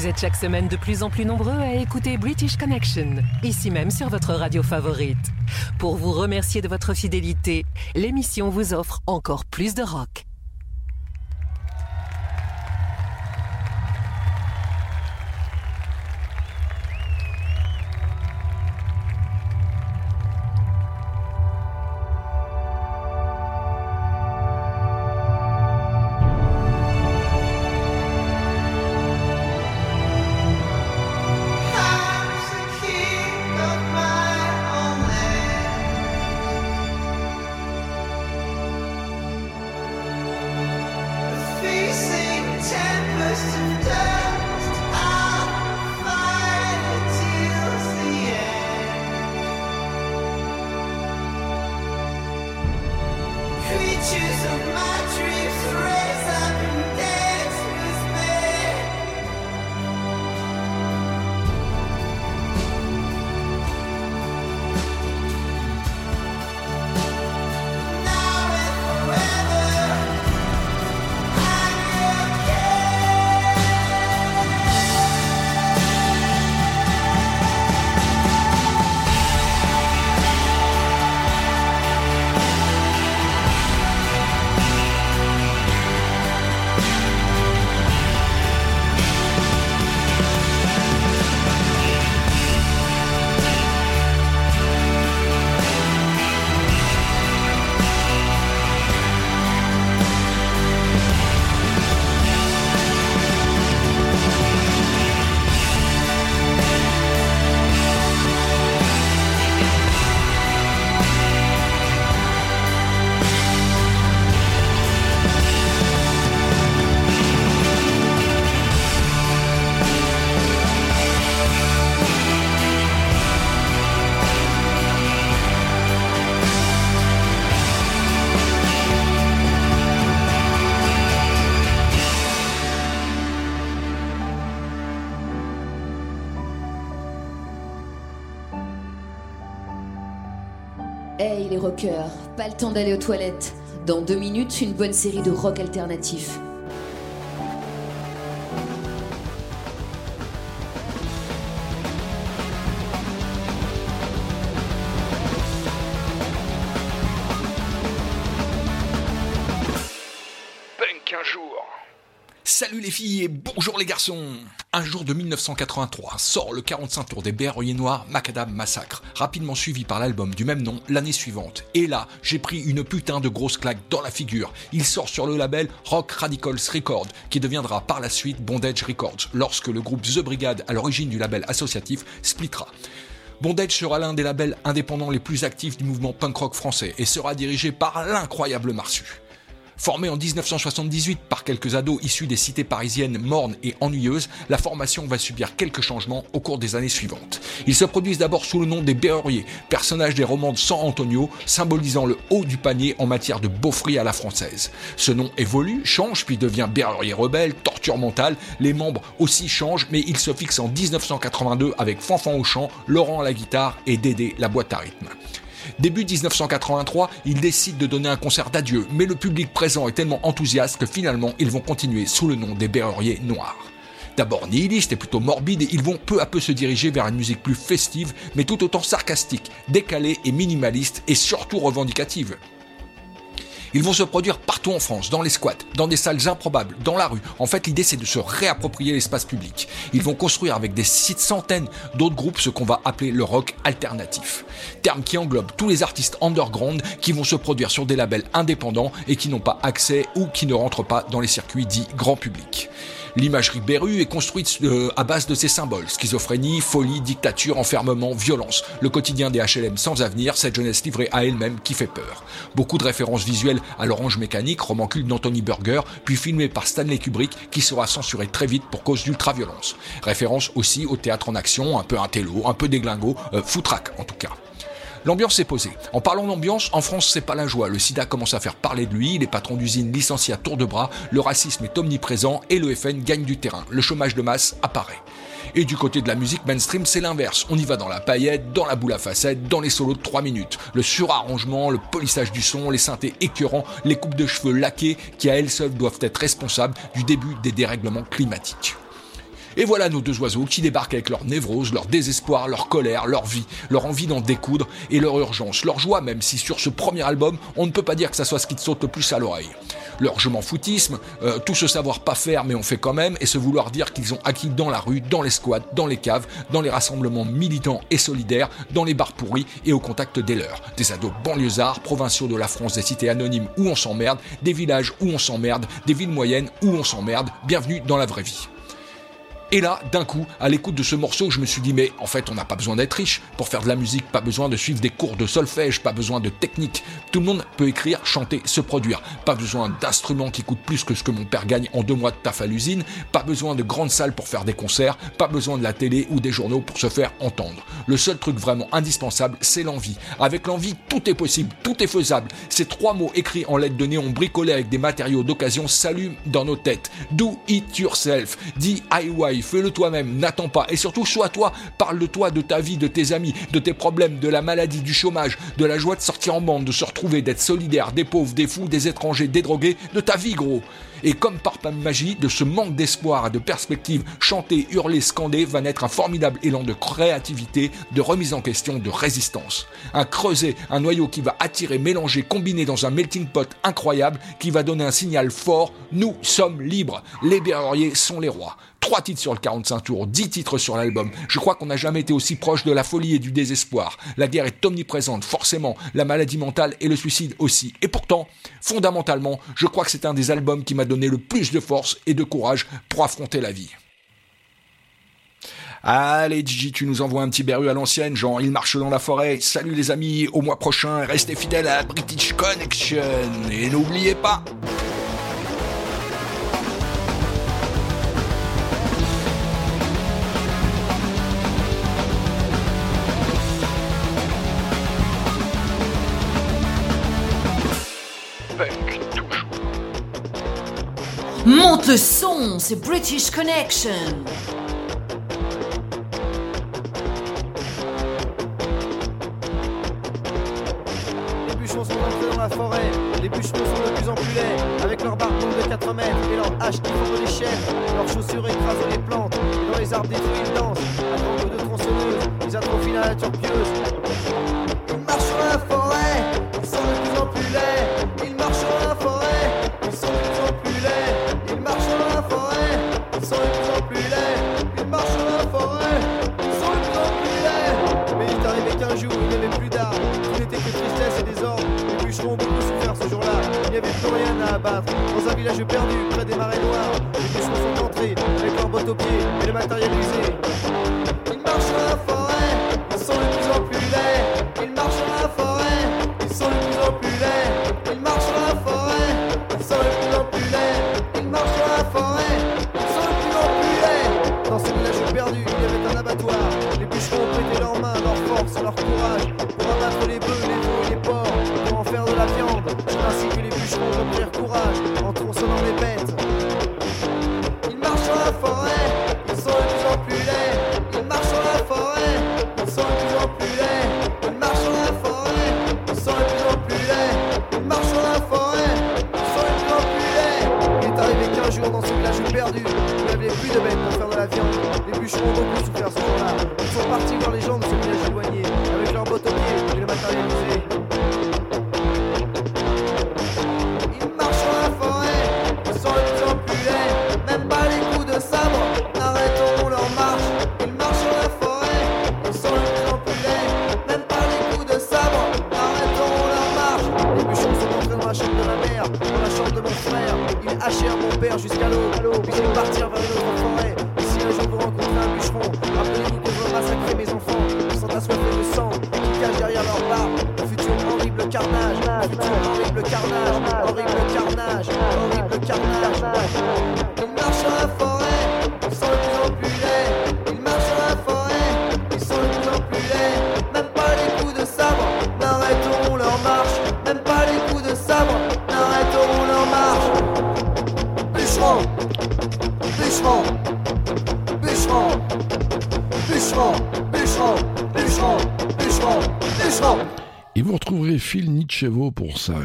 Vous êtes chaque semaine de plus en plus nombreux à écouter British Connection, ici même sur votre radio favorite. Pour vous remercier de votre fidélité, l'émission vous offre encore plus de rock. Les rockers, pas le temps d'aller aux toilettes. Dans deux minutes, une bonne série de rock alternatif. Punk un jour. Salut les filles et bonjour les garçons Un jour de 1983 sort le 45 tour des Berruyers Noirs Macadam Massacre, rapidement suivi par l'album du même nom l'année suivante. Et là, j'ai pris une putain de grosse claque dans la figure. Il sort sur le label Rock Radicals Records, qui deviendra par la suite Bondage Records, lorsque le groupe The Brigade, à l'origine du label associatif, splittera. Bondage sera l'un des labels indépendants les plus actifs du mouvement punk rock français et sera dirigé par l'incroyable Marsu. Formé en 1978 par quelques ados issus des cités parisiennes mornes et ennuyeuses, la formation va subir quelques changements au cours des années suivantes. Ils se produisent d'abord sous le nom des Berruriers, personnages des romans de San Antonio, symbolisant le haut du panier en matière de beaufry à la française. Ce nom évolue, change, puis devient Berrurier Rebelle, Torture Mentale, les membres aussi changent, mais ils se fixent en 1982 avec Fanfan au chant, Laurent à la guitare et Dédé la boîte à rythme. Début 1983, ils décident de donner un concert d'adieu, mais le public présent est tellement enthousiaste que finalement ils vont continuer sous le nom des Berruriers Noirs. D'abord nihilistes et plutôt morbides, ils vont peu à peu se diriger vers une musique plus festive, mais tout autant sarcastique, décalée et minimaliste, et surtout revendicative. Ils vont se produire partout en France, dans les squats, dans des salles improbables, dans la rue. En fait, l'idée c'est de se réapproprier l'espace public. Ils vont construire avec des centaines d'autres groupes ce qu'on va appeler le rock alternatif. Terme qui englobe tous les artistes underground qui vont se produire sur des labels indépendants et qui n'ont pas accès ou qui ne rentrent pas dans les circuits dits grand public. L'imagerie Beru est construite euh, à base de ces symboles schizophrénie, folie, dictature, enfermement, violence. Le quotidien des HLM sans avenir, cette jeunesse livrée à elle-même qui fait peur. Beaucoup de références visuelles à l'Orange Mécanique, roman culte d'Anthony Burger, puis filmé par Stanley Kubrick, qui sera censuré très vite pour cause d'ultra-violence. Référence aussi au théâtre en action, un peu intello, un peu déglingo, euh, foutraque en tout cas. L'ambiance s'est posée. En parlant d'ambiance, en France, c'est pas la joie. Le sida commence à faire parler de lui, les patrons d'usines licencient à tour de bras, le racisme est omniprésent et le FN gagne du terrain. Le chômage de masse apparaît. Et du côté de la musique mainstream, c'est l'inverse. On y va dans la paillette, dans la boule à facettes, dans les solos de 3 minutes. Le surarrangement, le polissage du son, les synthés écœurants, les coupes de cheveux laquées qui à elles seules doivent être responsables du début des dérèglements climatiques. Et voilà nos deux oiseaux qui débarquent avec leur névrose, leur désespoir, leur colère, leur vie, leur envie d'en découdre et leur urgence, leur joie même si sur ce premier album, on ne peut pas dire que ça soit ce qui te saute le plus à l'oreille. Leur je m'en foutisme, euh, tout ce savoir pas faire mais on fait quand même et se vouloir dire qu'ils ont acquis dans la rue, dans les squats, dans les caves, dans les rassemblements militants et solidaires, dans les bars pourris et au contact des leurs. Des ados banlieusards, provinciaux de la France, des cités anonymes où on s'emmerde, des villages où on s'emmerde, des villes moyennes où on s'emmerde. Bienvenue dans la vraie vie. Et là, d'un coup, à l'écoute de ce morceau, je me suis dit, mais en fait, on n'a pas besoin d'être riche pour faire de la musique, pas besoin de suivre des cours de solfège, pas besoin de technique. Tout le monde peut écrire, chanter, se produire. Pas besoin d'instruments qui coûtent plus que ce que mon père gagne en deux mois de taf à l'usine, pas besoin de grandes salles pour faire des concerts, pas besoin de la télé ou des journaux pour se faire entendre. Le seul truc vraiment indispensable, c'est l'envie. Avec l'envie, tout est possible, tout est faisable. Ces trois mots écrits en lettres de néon bricolés avec des matériaux d'occasion s'allument dans nos têtes. Do it yourself, DIY, fais-le toi-même, n'attends pas. Et surtout, sois toi, parle de toi, de ta vie, de tes amis, de tes problèmes, de la maladie, du chômage, de la joie de sortir en bande, de se retrouver, d'être solidaire, des pauvres, des fous, des étrangers, des drogués, de ta vie, gros. Et comme par magie, de ce manque d'espoir et de perspective, chanter, hurler, scander va naître un formidable élan de créativité, de remise en question, de résistance. Un creuset, un noyau qui va attirer, mélanger, combiner dans un melting pot incroyable, qui va donner un signal fort, nous sommes libres, les berruriers sont les rois. Trois titres sur le 45 tours, 10 titres sur l'album. Je crois qu'on n'a jamais été aussi proche de la folie et du désespoir. La guerre est omniprésente, forcément, la maladie mentale et le suicide aussi. Et pourtant, fondamentalement, je crois que c'est un des albums qui m'a donné le plus de force et de courage pour affronter la vie. Allez Gigi, tu nous envoies un petit berru à l'ancienne, genre il marche dans la forêt. Salut les amis, au mois prochain, restez fidèles à British Connection. Et n'oubliez pas, Monte son, c'est British Connection. Les bûcherons sont entrés dans la forêt, les bûcherons sont de plus en plus laids, avec leurs barbons de 4 mètres et leurs haches qui font des chaînes, leurs chaussures écrasent les plantes, dans les arbres détruits ils dansent, à de tronçonneuses, ils atrophient la nature pieuse. Ils marchent dans la forêt, ils sont de plus en plus laids, jour-là, il n'y avait plus rien à abattre. Dans un village perdu, près des marais noirs, les bûcherons sont entrés leurs bottes aux pieds et le matériel usé. Ils marchent dans la forêt, ils sont de plus en plus.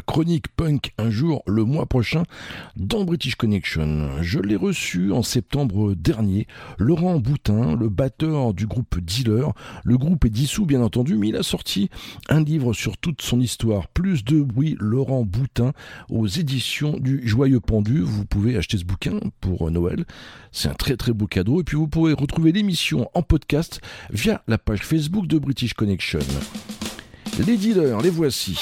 Chronique punk un jour le mois prochain dans British Connection. Je l'ai reçu en septembre dernier. Laurent Boutin, le batteur du groupe Dealer. Le groupe est dissous bien entendu, mais il a sorti un livre sur toute son histoire. Plus de bruit, Laurent Boutin, aux éditions du Joyeux Pendu. Vous pouvez acheter ce bouquin pour Noël. C'est un très très beau cadeau. Et puis vous pourrez retrouver l'émission en podcast via la page Facebook de British Connection. Les dealers, les voici.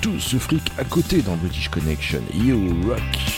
Tout ce fric à côté dans British Connection. You rock.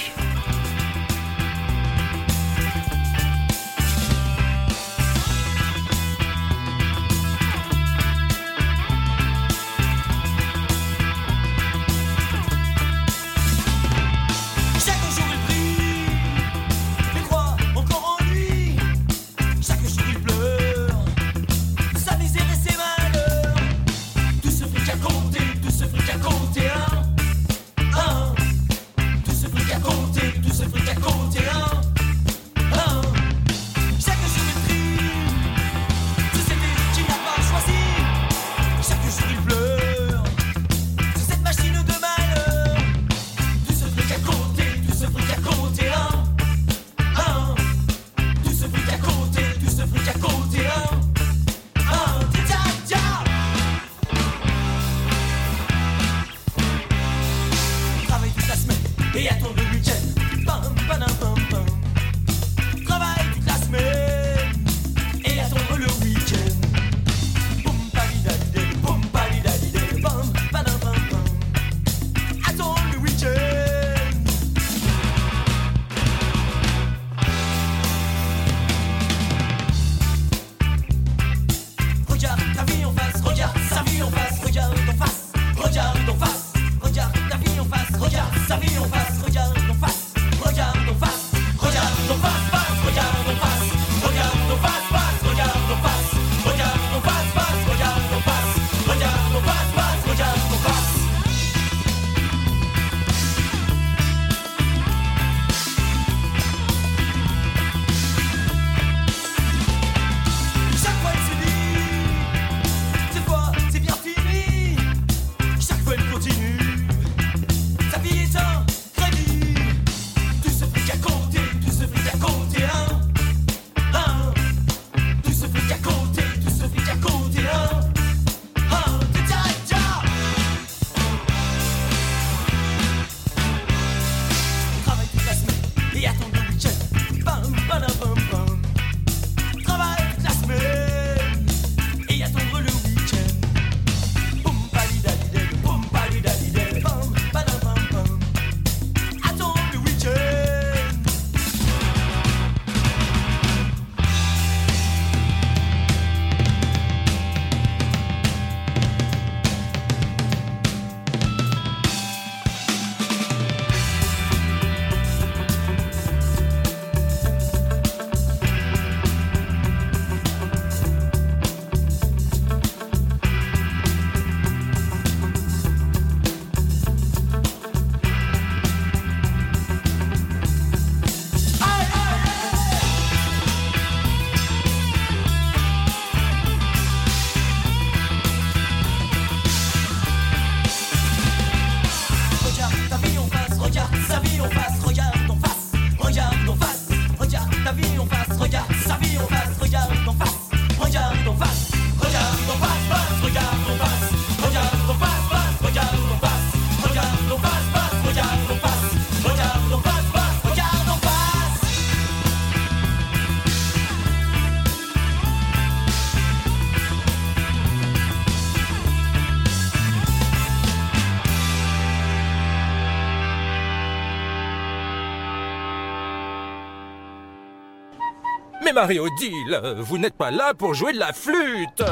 Mario Deal, vous n'êtes pas là pour jouer de la flûte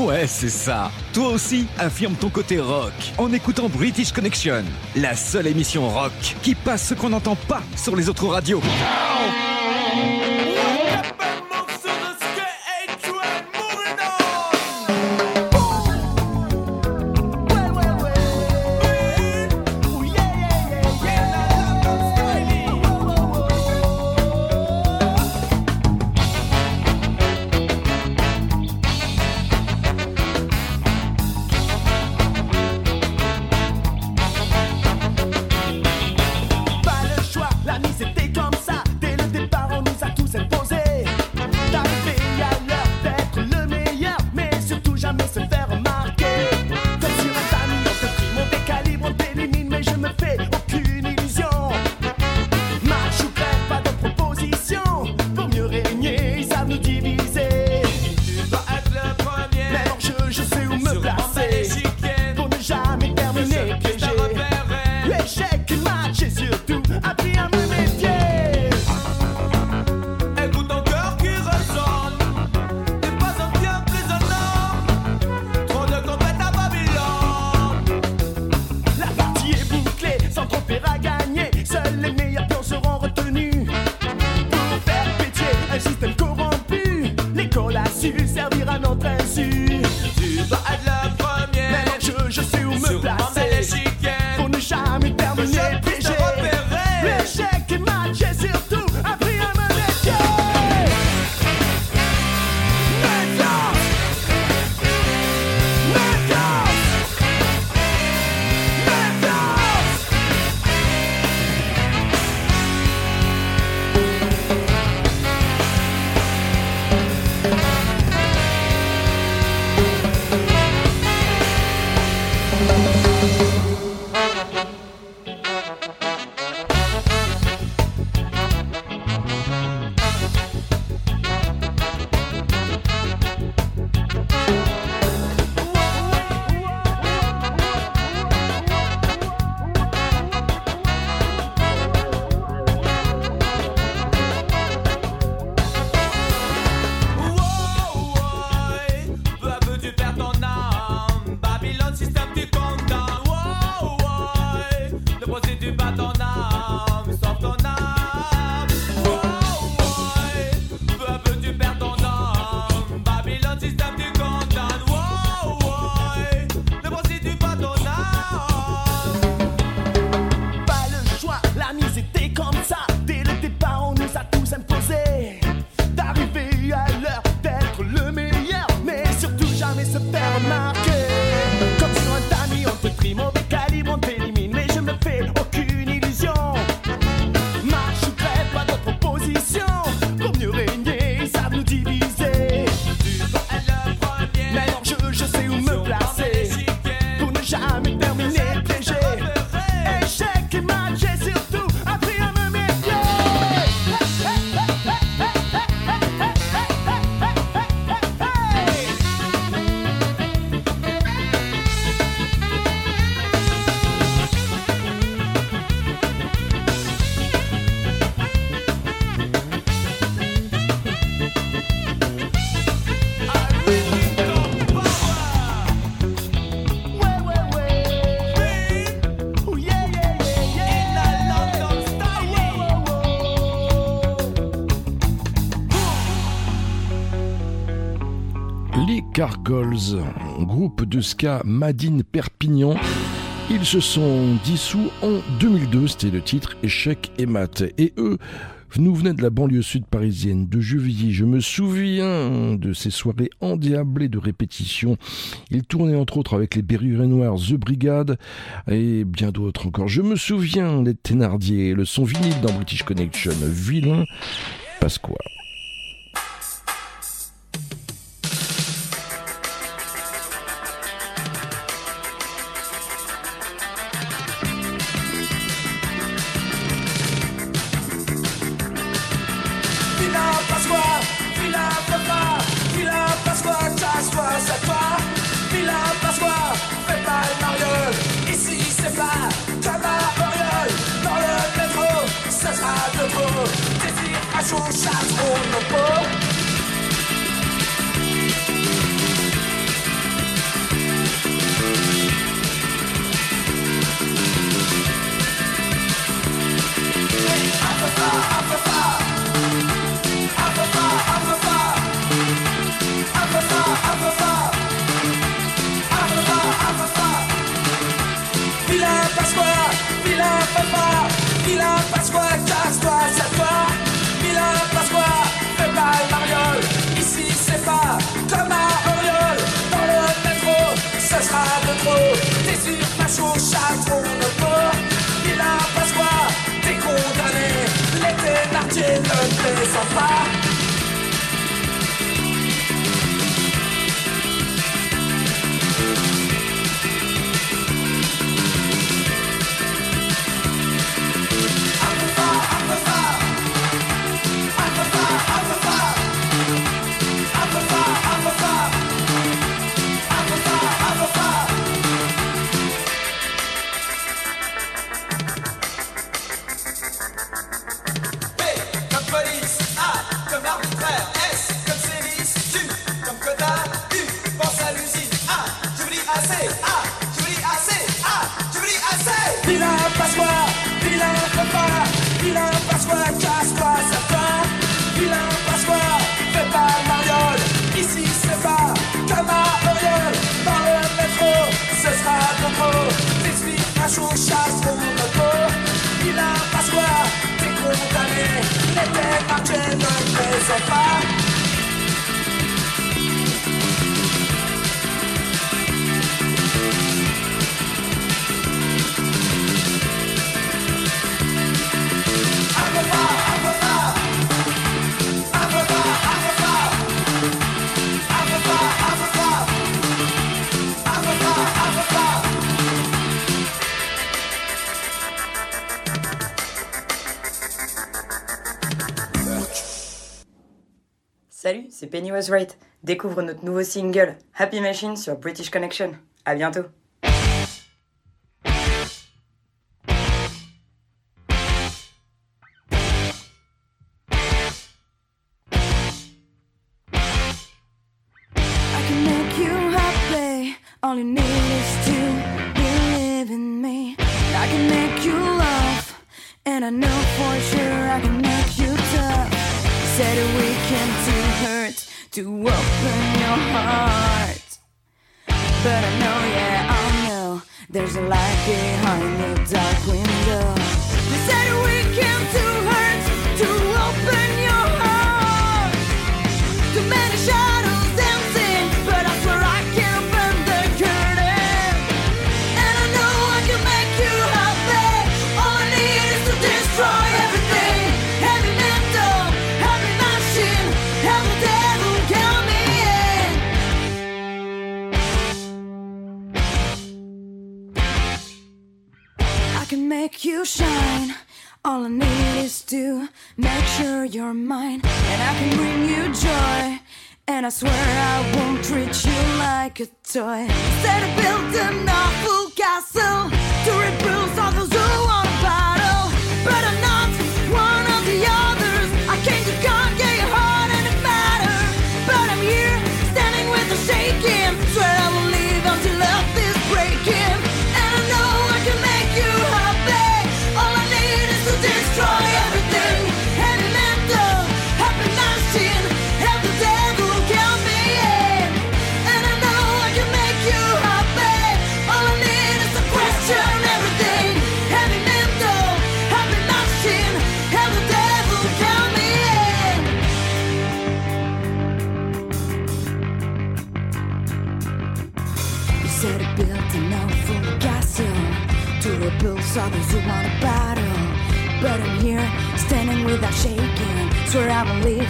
Ouais, c'est ça. Toi aussi, affirme ton côté rock en écoutant British Connection, la seule émission rock qui passe ce qu'on n'entend pas sur les autres radios. Gargoles, groupe de ska Madine Perpignan. Ils se sont dissous en 2002, c'était le titre Échec et Mat. Et eux, nous venaient de la banlieue sud parisienne, de Juvilly. Je me souviens de ces soirées endiablées de répétition. Ils tournaient entre autres avec les Berrurets Noirs, The Brigade et bien d'autres encore. Je me souviens des Thénardier, le son vinyle dans British Connection, vilain Pasqua. set. Penny Was Right. Découvre notre nouveau single Happy Machine sur British Connection. À bientôt. to open your heart. But I know, yeah, I know, there's a light behind the dark window. make you shine. All I need is to make sure you're mine, and I can bring you joy. And I swear I won't treat you like a toy. Instead, I built an awful castle to reproduce all the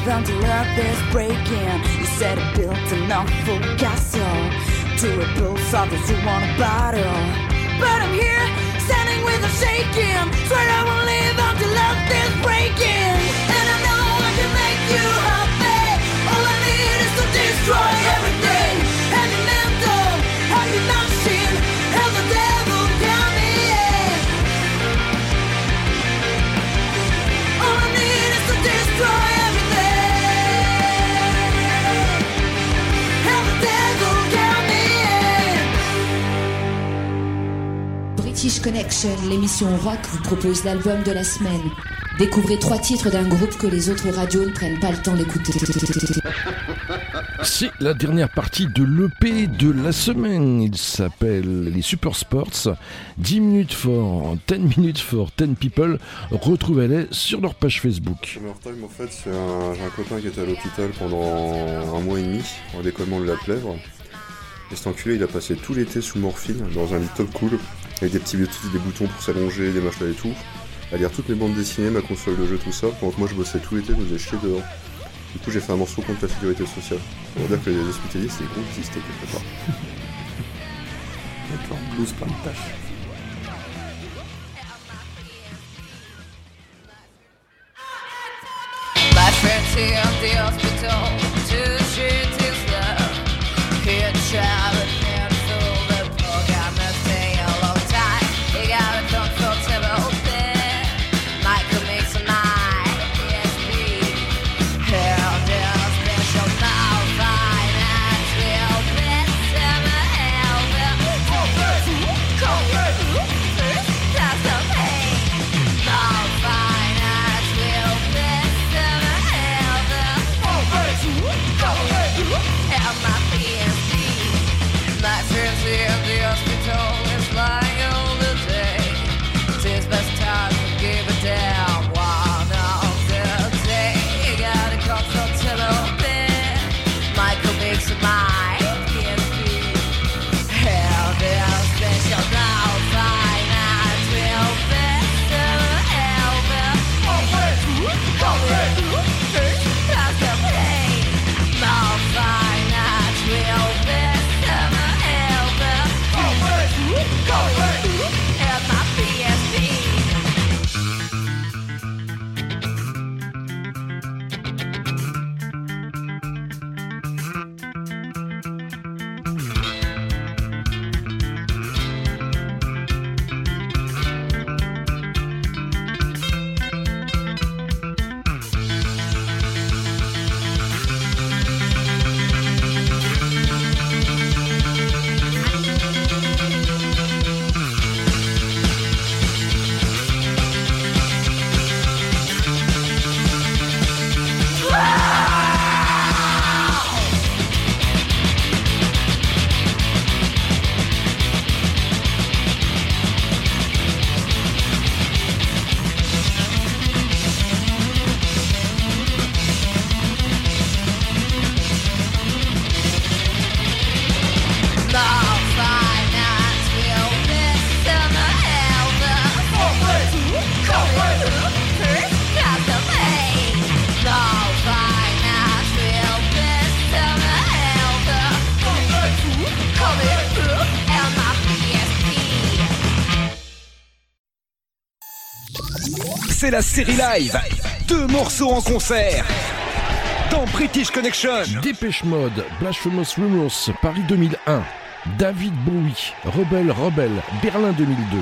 than to let this break. You said it built an awful castle to repulse others who want to battle. But I'm here, standing with a shaking. Swear I won't live until love this breaking. And I know I can make you happy. All I need is to destroy everything. British Connection, l'émission rock vous propose l'album de la semaine. Découvrez trois titres d'un groupe que les autres radios ne prennent pas le temps d'écouter. C'est la dernière partie de l'EP de la semaine. Il s'appelle les Super Sports. 10 minutes for 10 minutes for 10 people. Retrouvez-les sur leur page Facebook. Summertime, en fait, c'est un- j'ai un copain qui était à l'hôpital pendant un mois et demi, en décollement de la plèvre. Et cet enculé, il a passé tout l'été sous morphine, dans un lit top cool, avec des petits boutons, des boutons pour s'allonger, des machins et tout, à lire toutes mes bandes dessinées, ma console de jeu, tout ça, pendant que moi je bossais tout l'été, je me faisais chier dehors. Du coup, j'ai fait un morceau contre la sécurité sociale. Pour dire que les hospitaliers, c'est gros existé quelque part. D'accord, blues plein de tâches. The hospital, love. La série live. Deux morceaux en concert. Dans British Connection. Dépêche Mode, Blasphemous Rumors, Paris 2001. David Bowie, Rebelle Rebelle, Berlin 2002.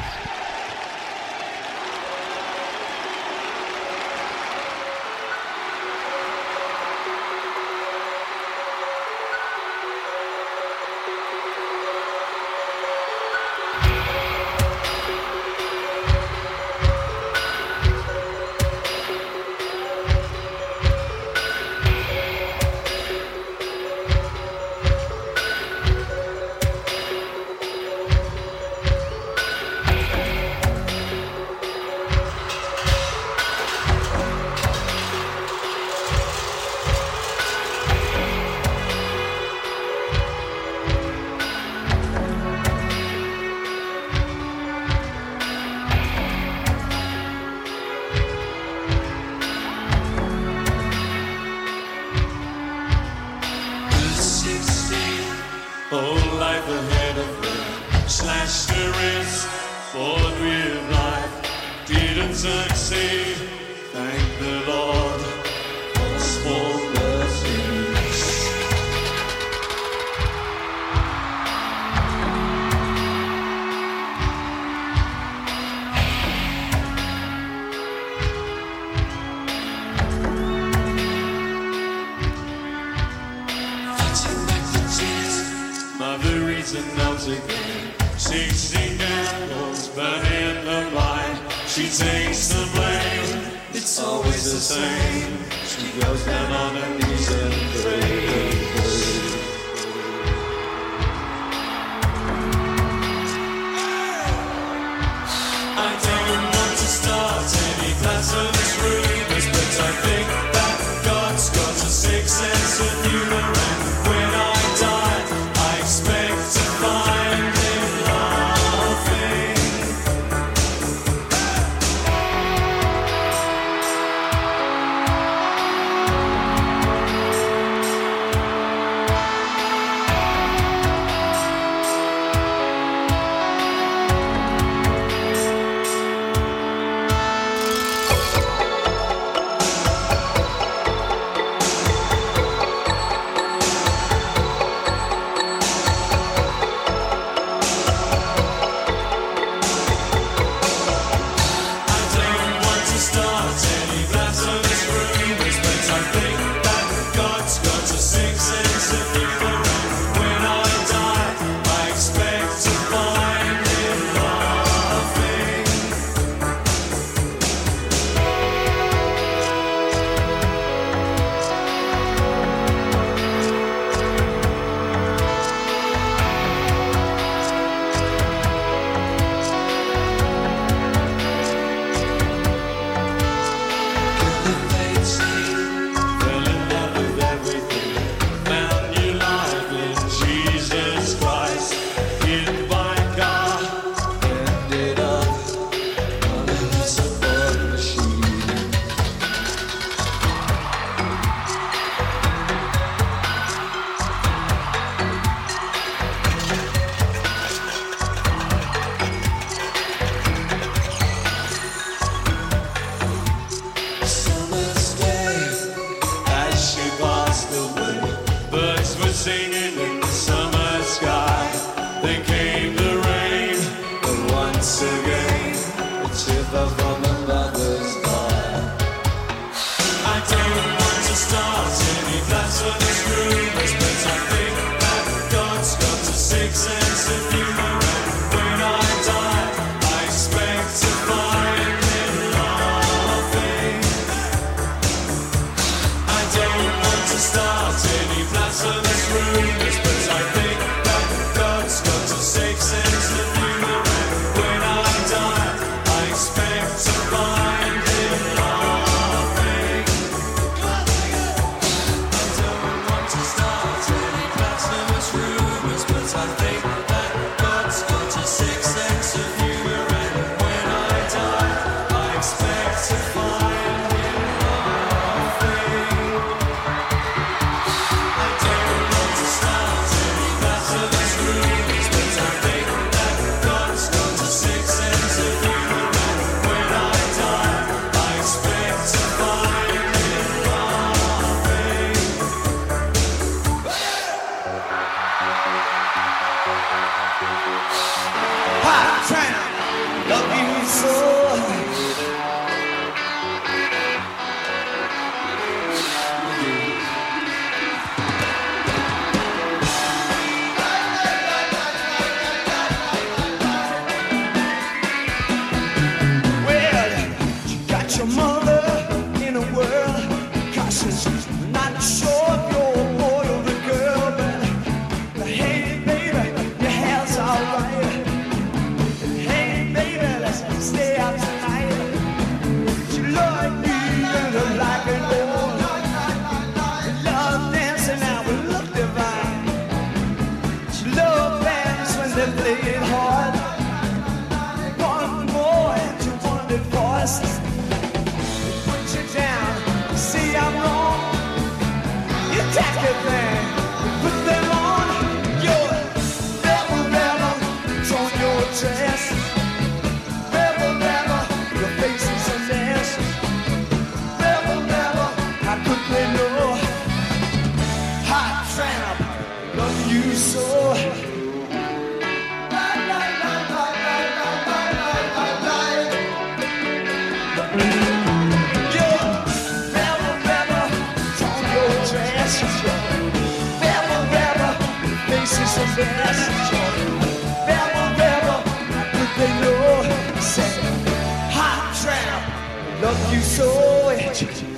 love you so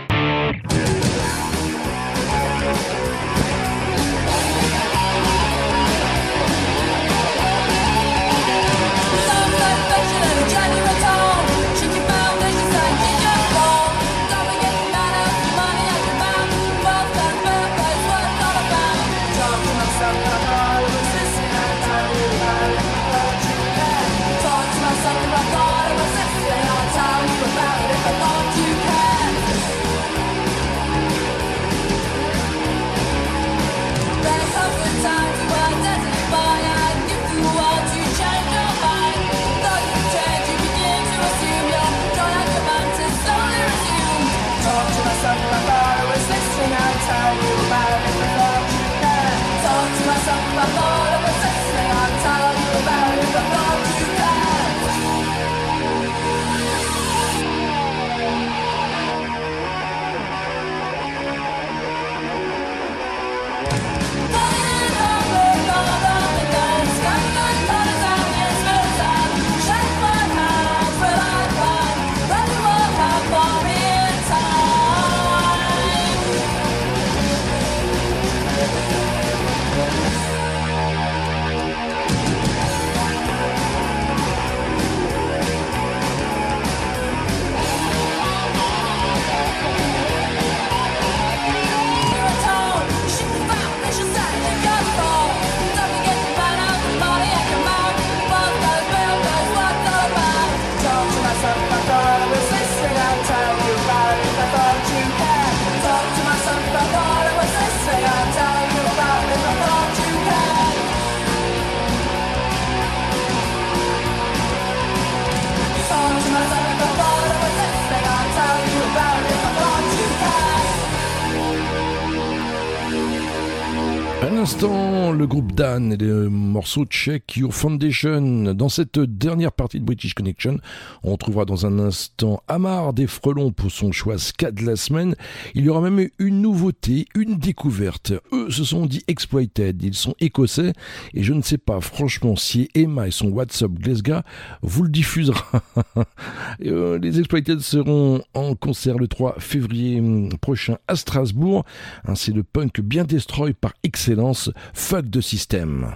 Henry morceau Check Your Foundation. Dans cette dernière partie de British Connection, on trouvera dans un instant Amar des Frelons pour son choix ska de la semaine. Il y aura même une nouveauté, une découverte. Eux se sont dit exploited. Ils sont écossais et je ne sais pas franchement si Emma et son WhatsApp Glasgow vous le diffusera. Euh, les exploited seront en concert le 3 février hum, prochain à Strasbourg. C'est le punk bien destroy par excellence. Fuck de système.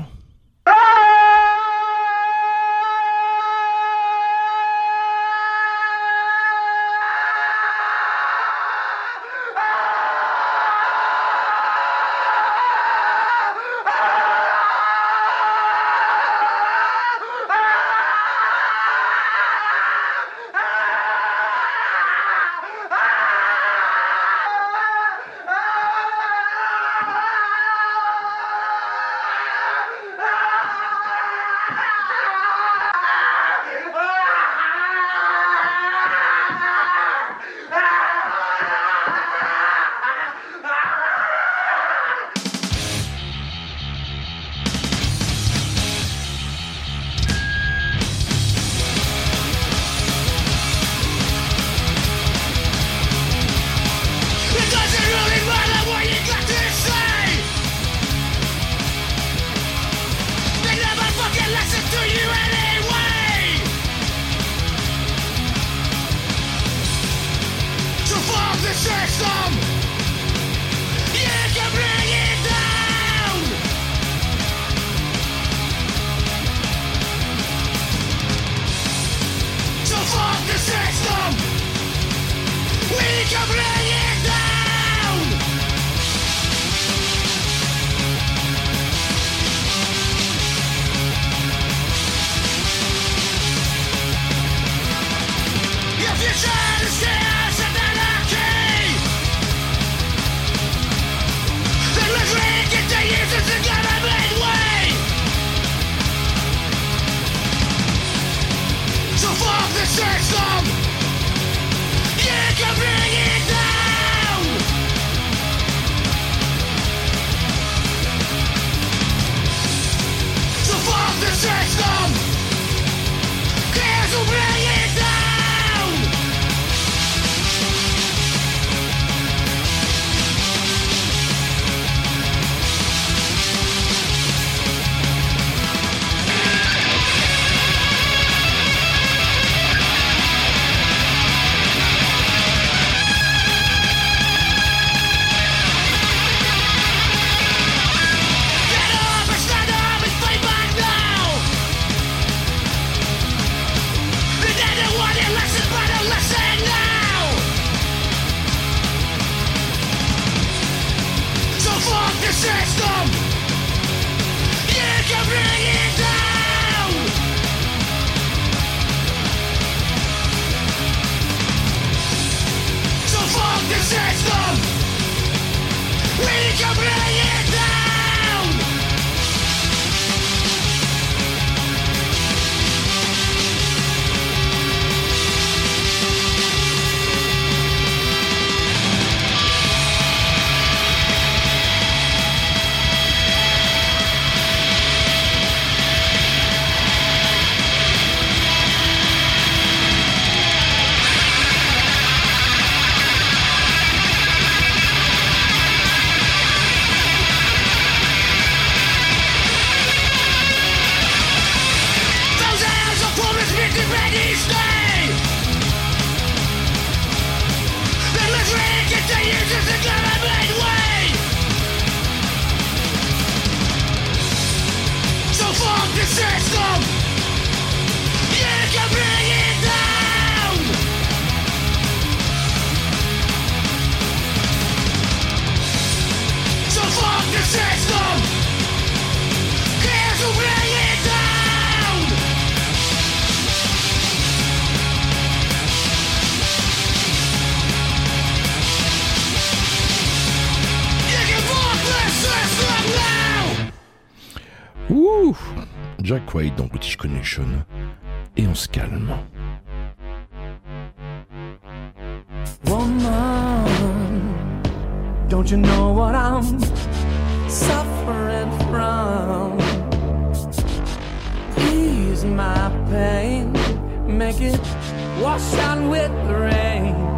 Quaid dans British Connection et on se calme. Woman, don't you know what I'm suffering from? Ease my pain, make it wash out with the rain.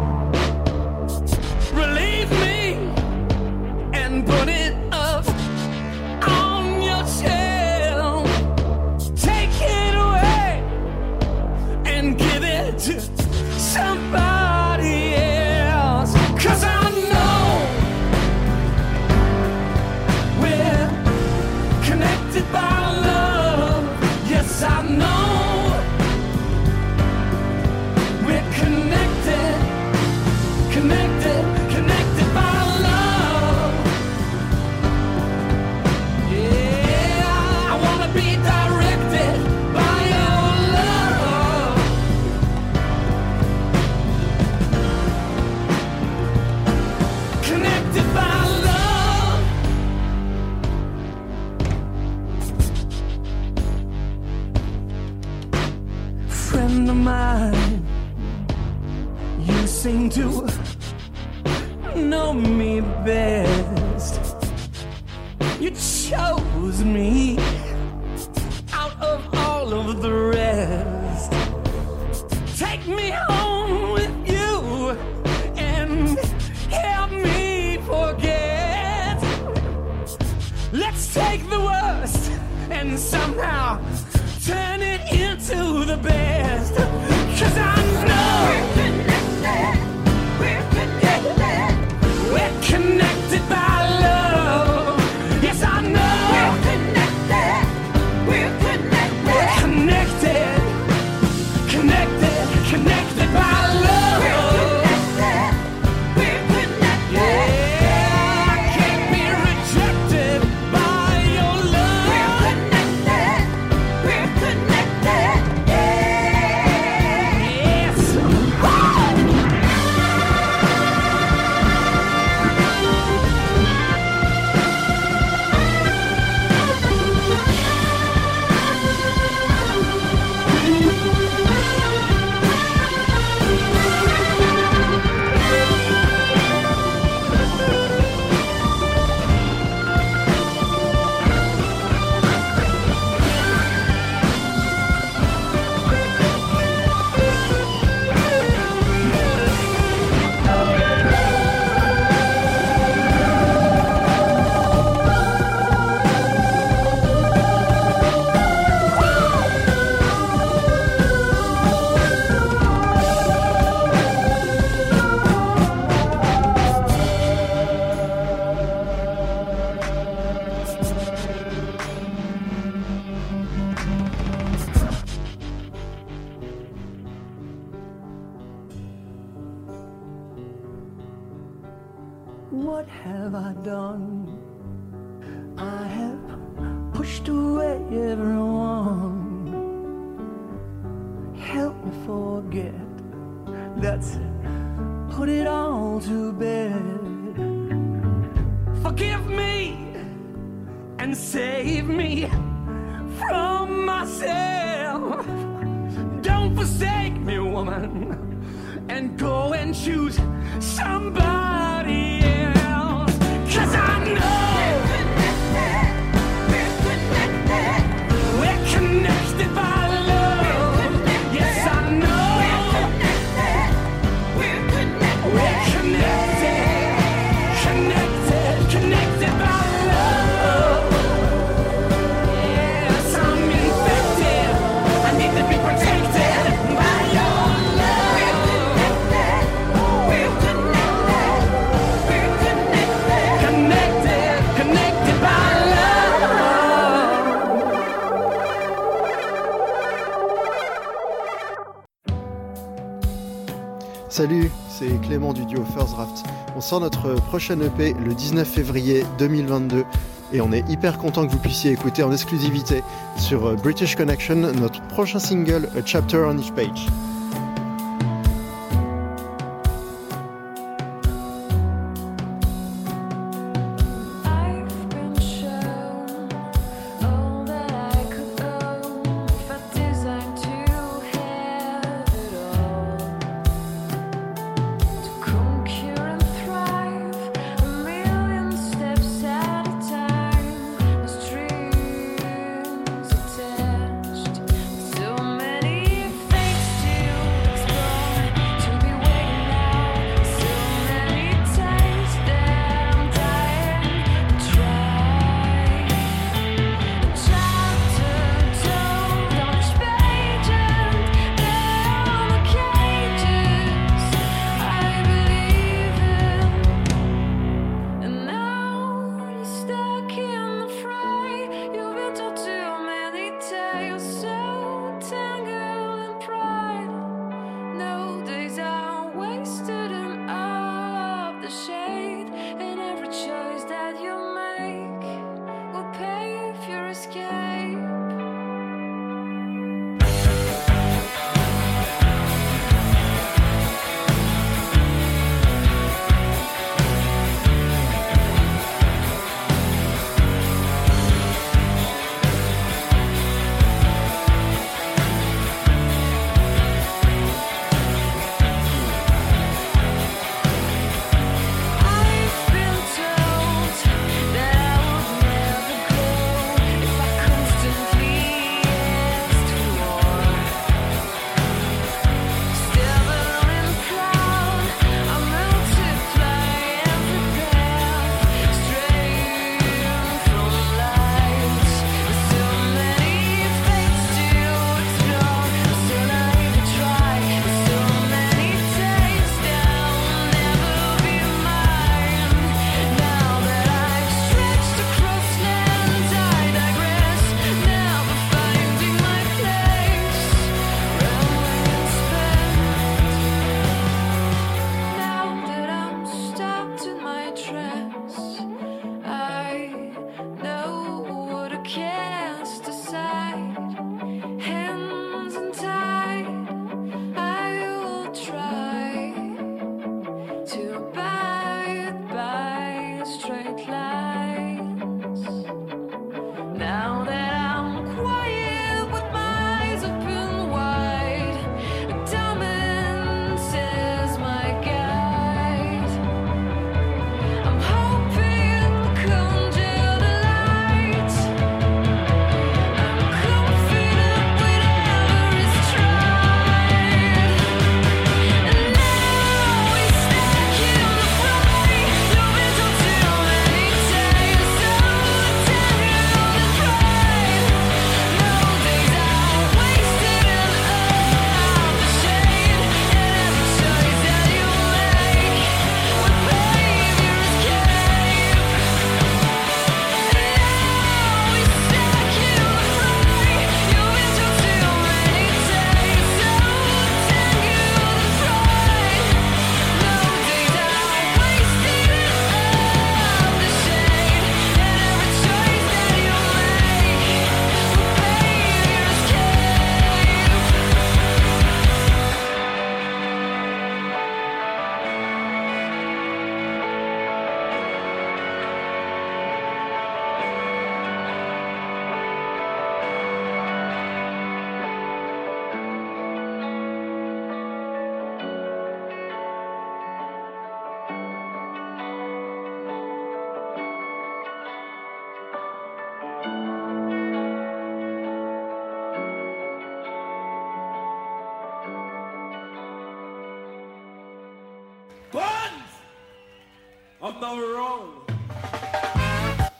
sort notre prochaine EP le 19 février 2022 et on est hyper content que vous puissiez écouter en exclusivité sur euh, British Connection notre prochain single A Chapter on Each Page.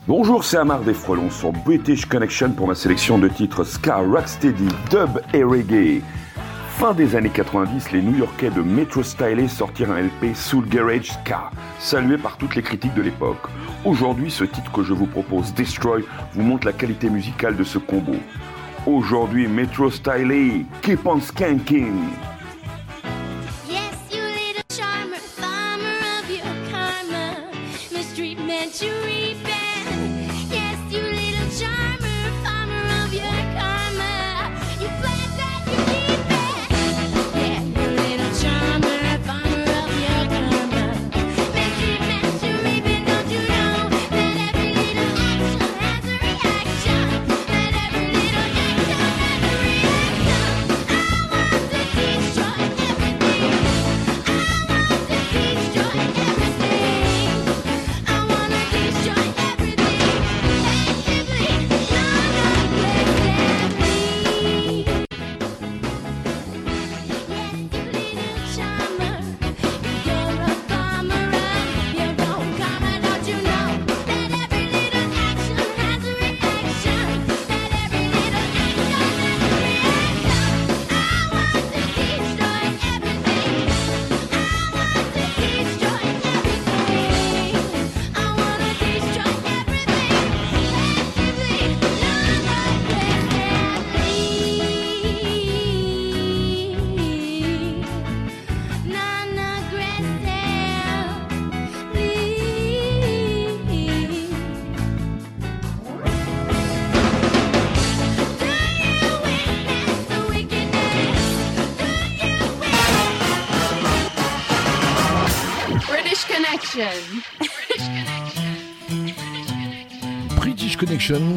Bonjour, c'est Amar des Frelons sur British Connection pour ma sélection de titres ska, rocksteady, dub et reggae. Fin des années 90, les New-Yorkais de Metro Stylé sortirent un LP Soul Garage Ska, salué par toutes les critiques de l'époque. Aujourd'hui, ce titre que je vous propose, Destroy, vous montre la qualité musicale de ce combo. Aujourd'hui, Metro Stylé, Keep on Skanking. Yes, you little charmer, farmer of your karma, you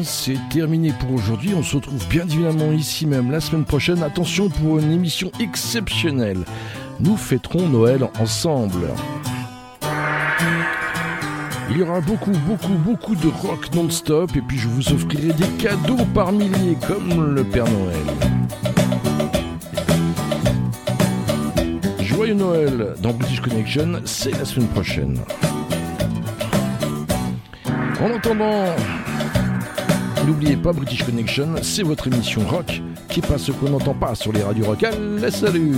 C'est terminé pour aujourd'hui. On se retrouve bien évidemment ici même la semaine prochaine. Attention pour une émission exceptionnelle. Nous fêterons Noël ensemble. Il y aura beaucoup, beaucoup, beaucoup de rock non-stop et puis je vous offrirai des cadeaux par milliers comme le Père Noël. Joyeux Noël dans British Connection, c'est la semaine prochaine. En attendant, n'oubliez pas British Connection, c'est votre émission rock qui passe ce qu'on n'entend pas sur les radios rock. Allez, salut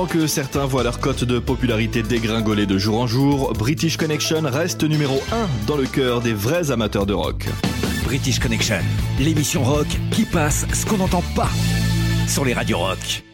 Pendant que certains voient leur cote de popularité dégringoler de jour en jour, British Connection reste numéro 1 dans le cœur des vrais amateurs de rock. British Connection, l'émission rock qui passe ce qu'on n'entend pas sur les radios rock.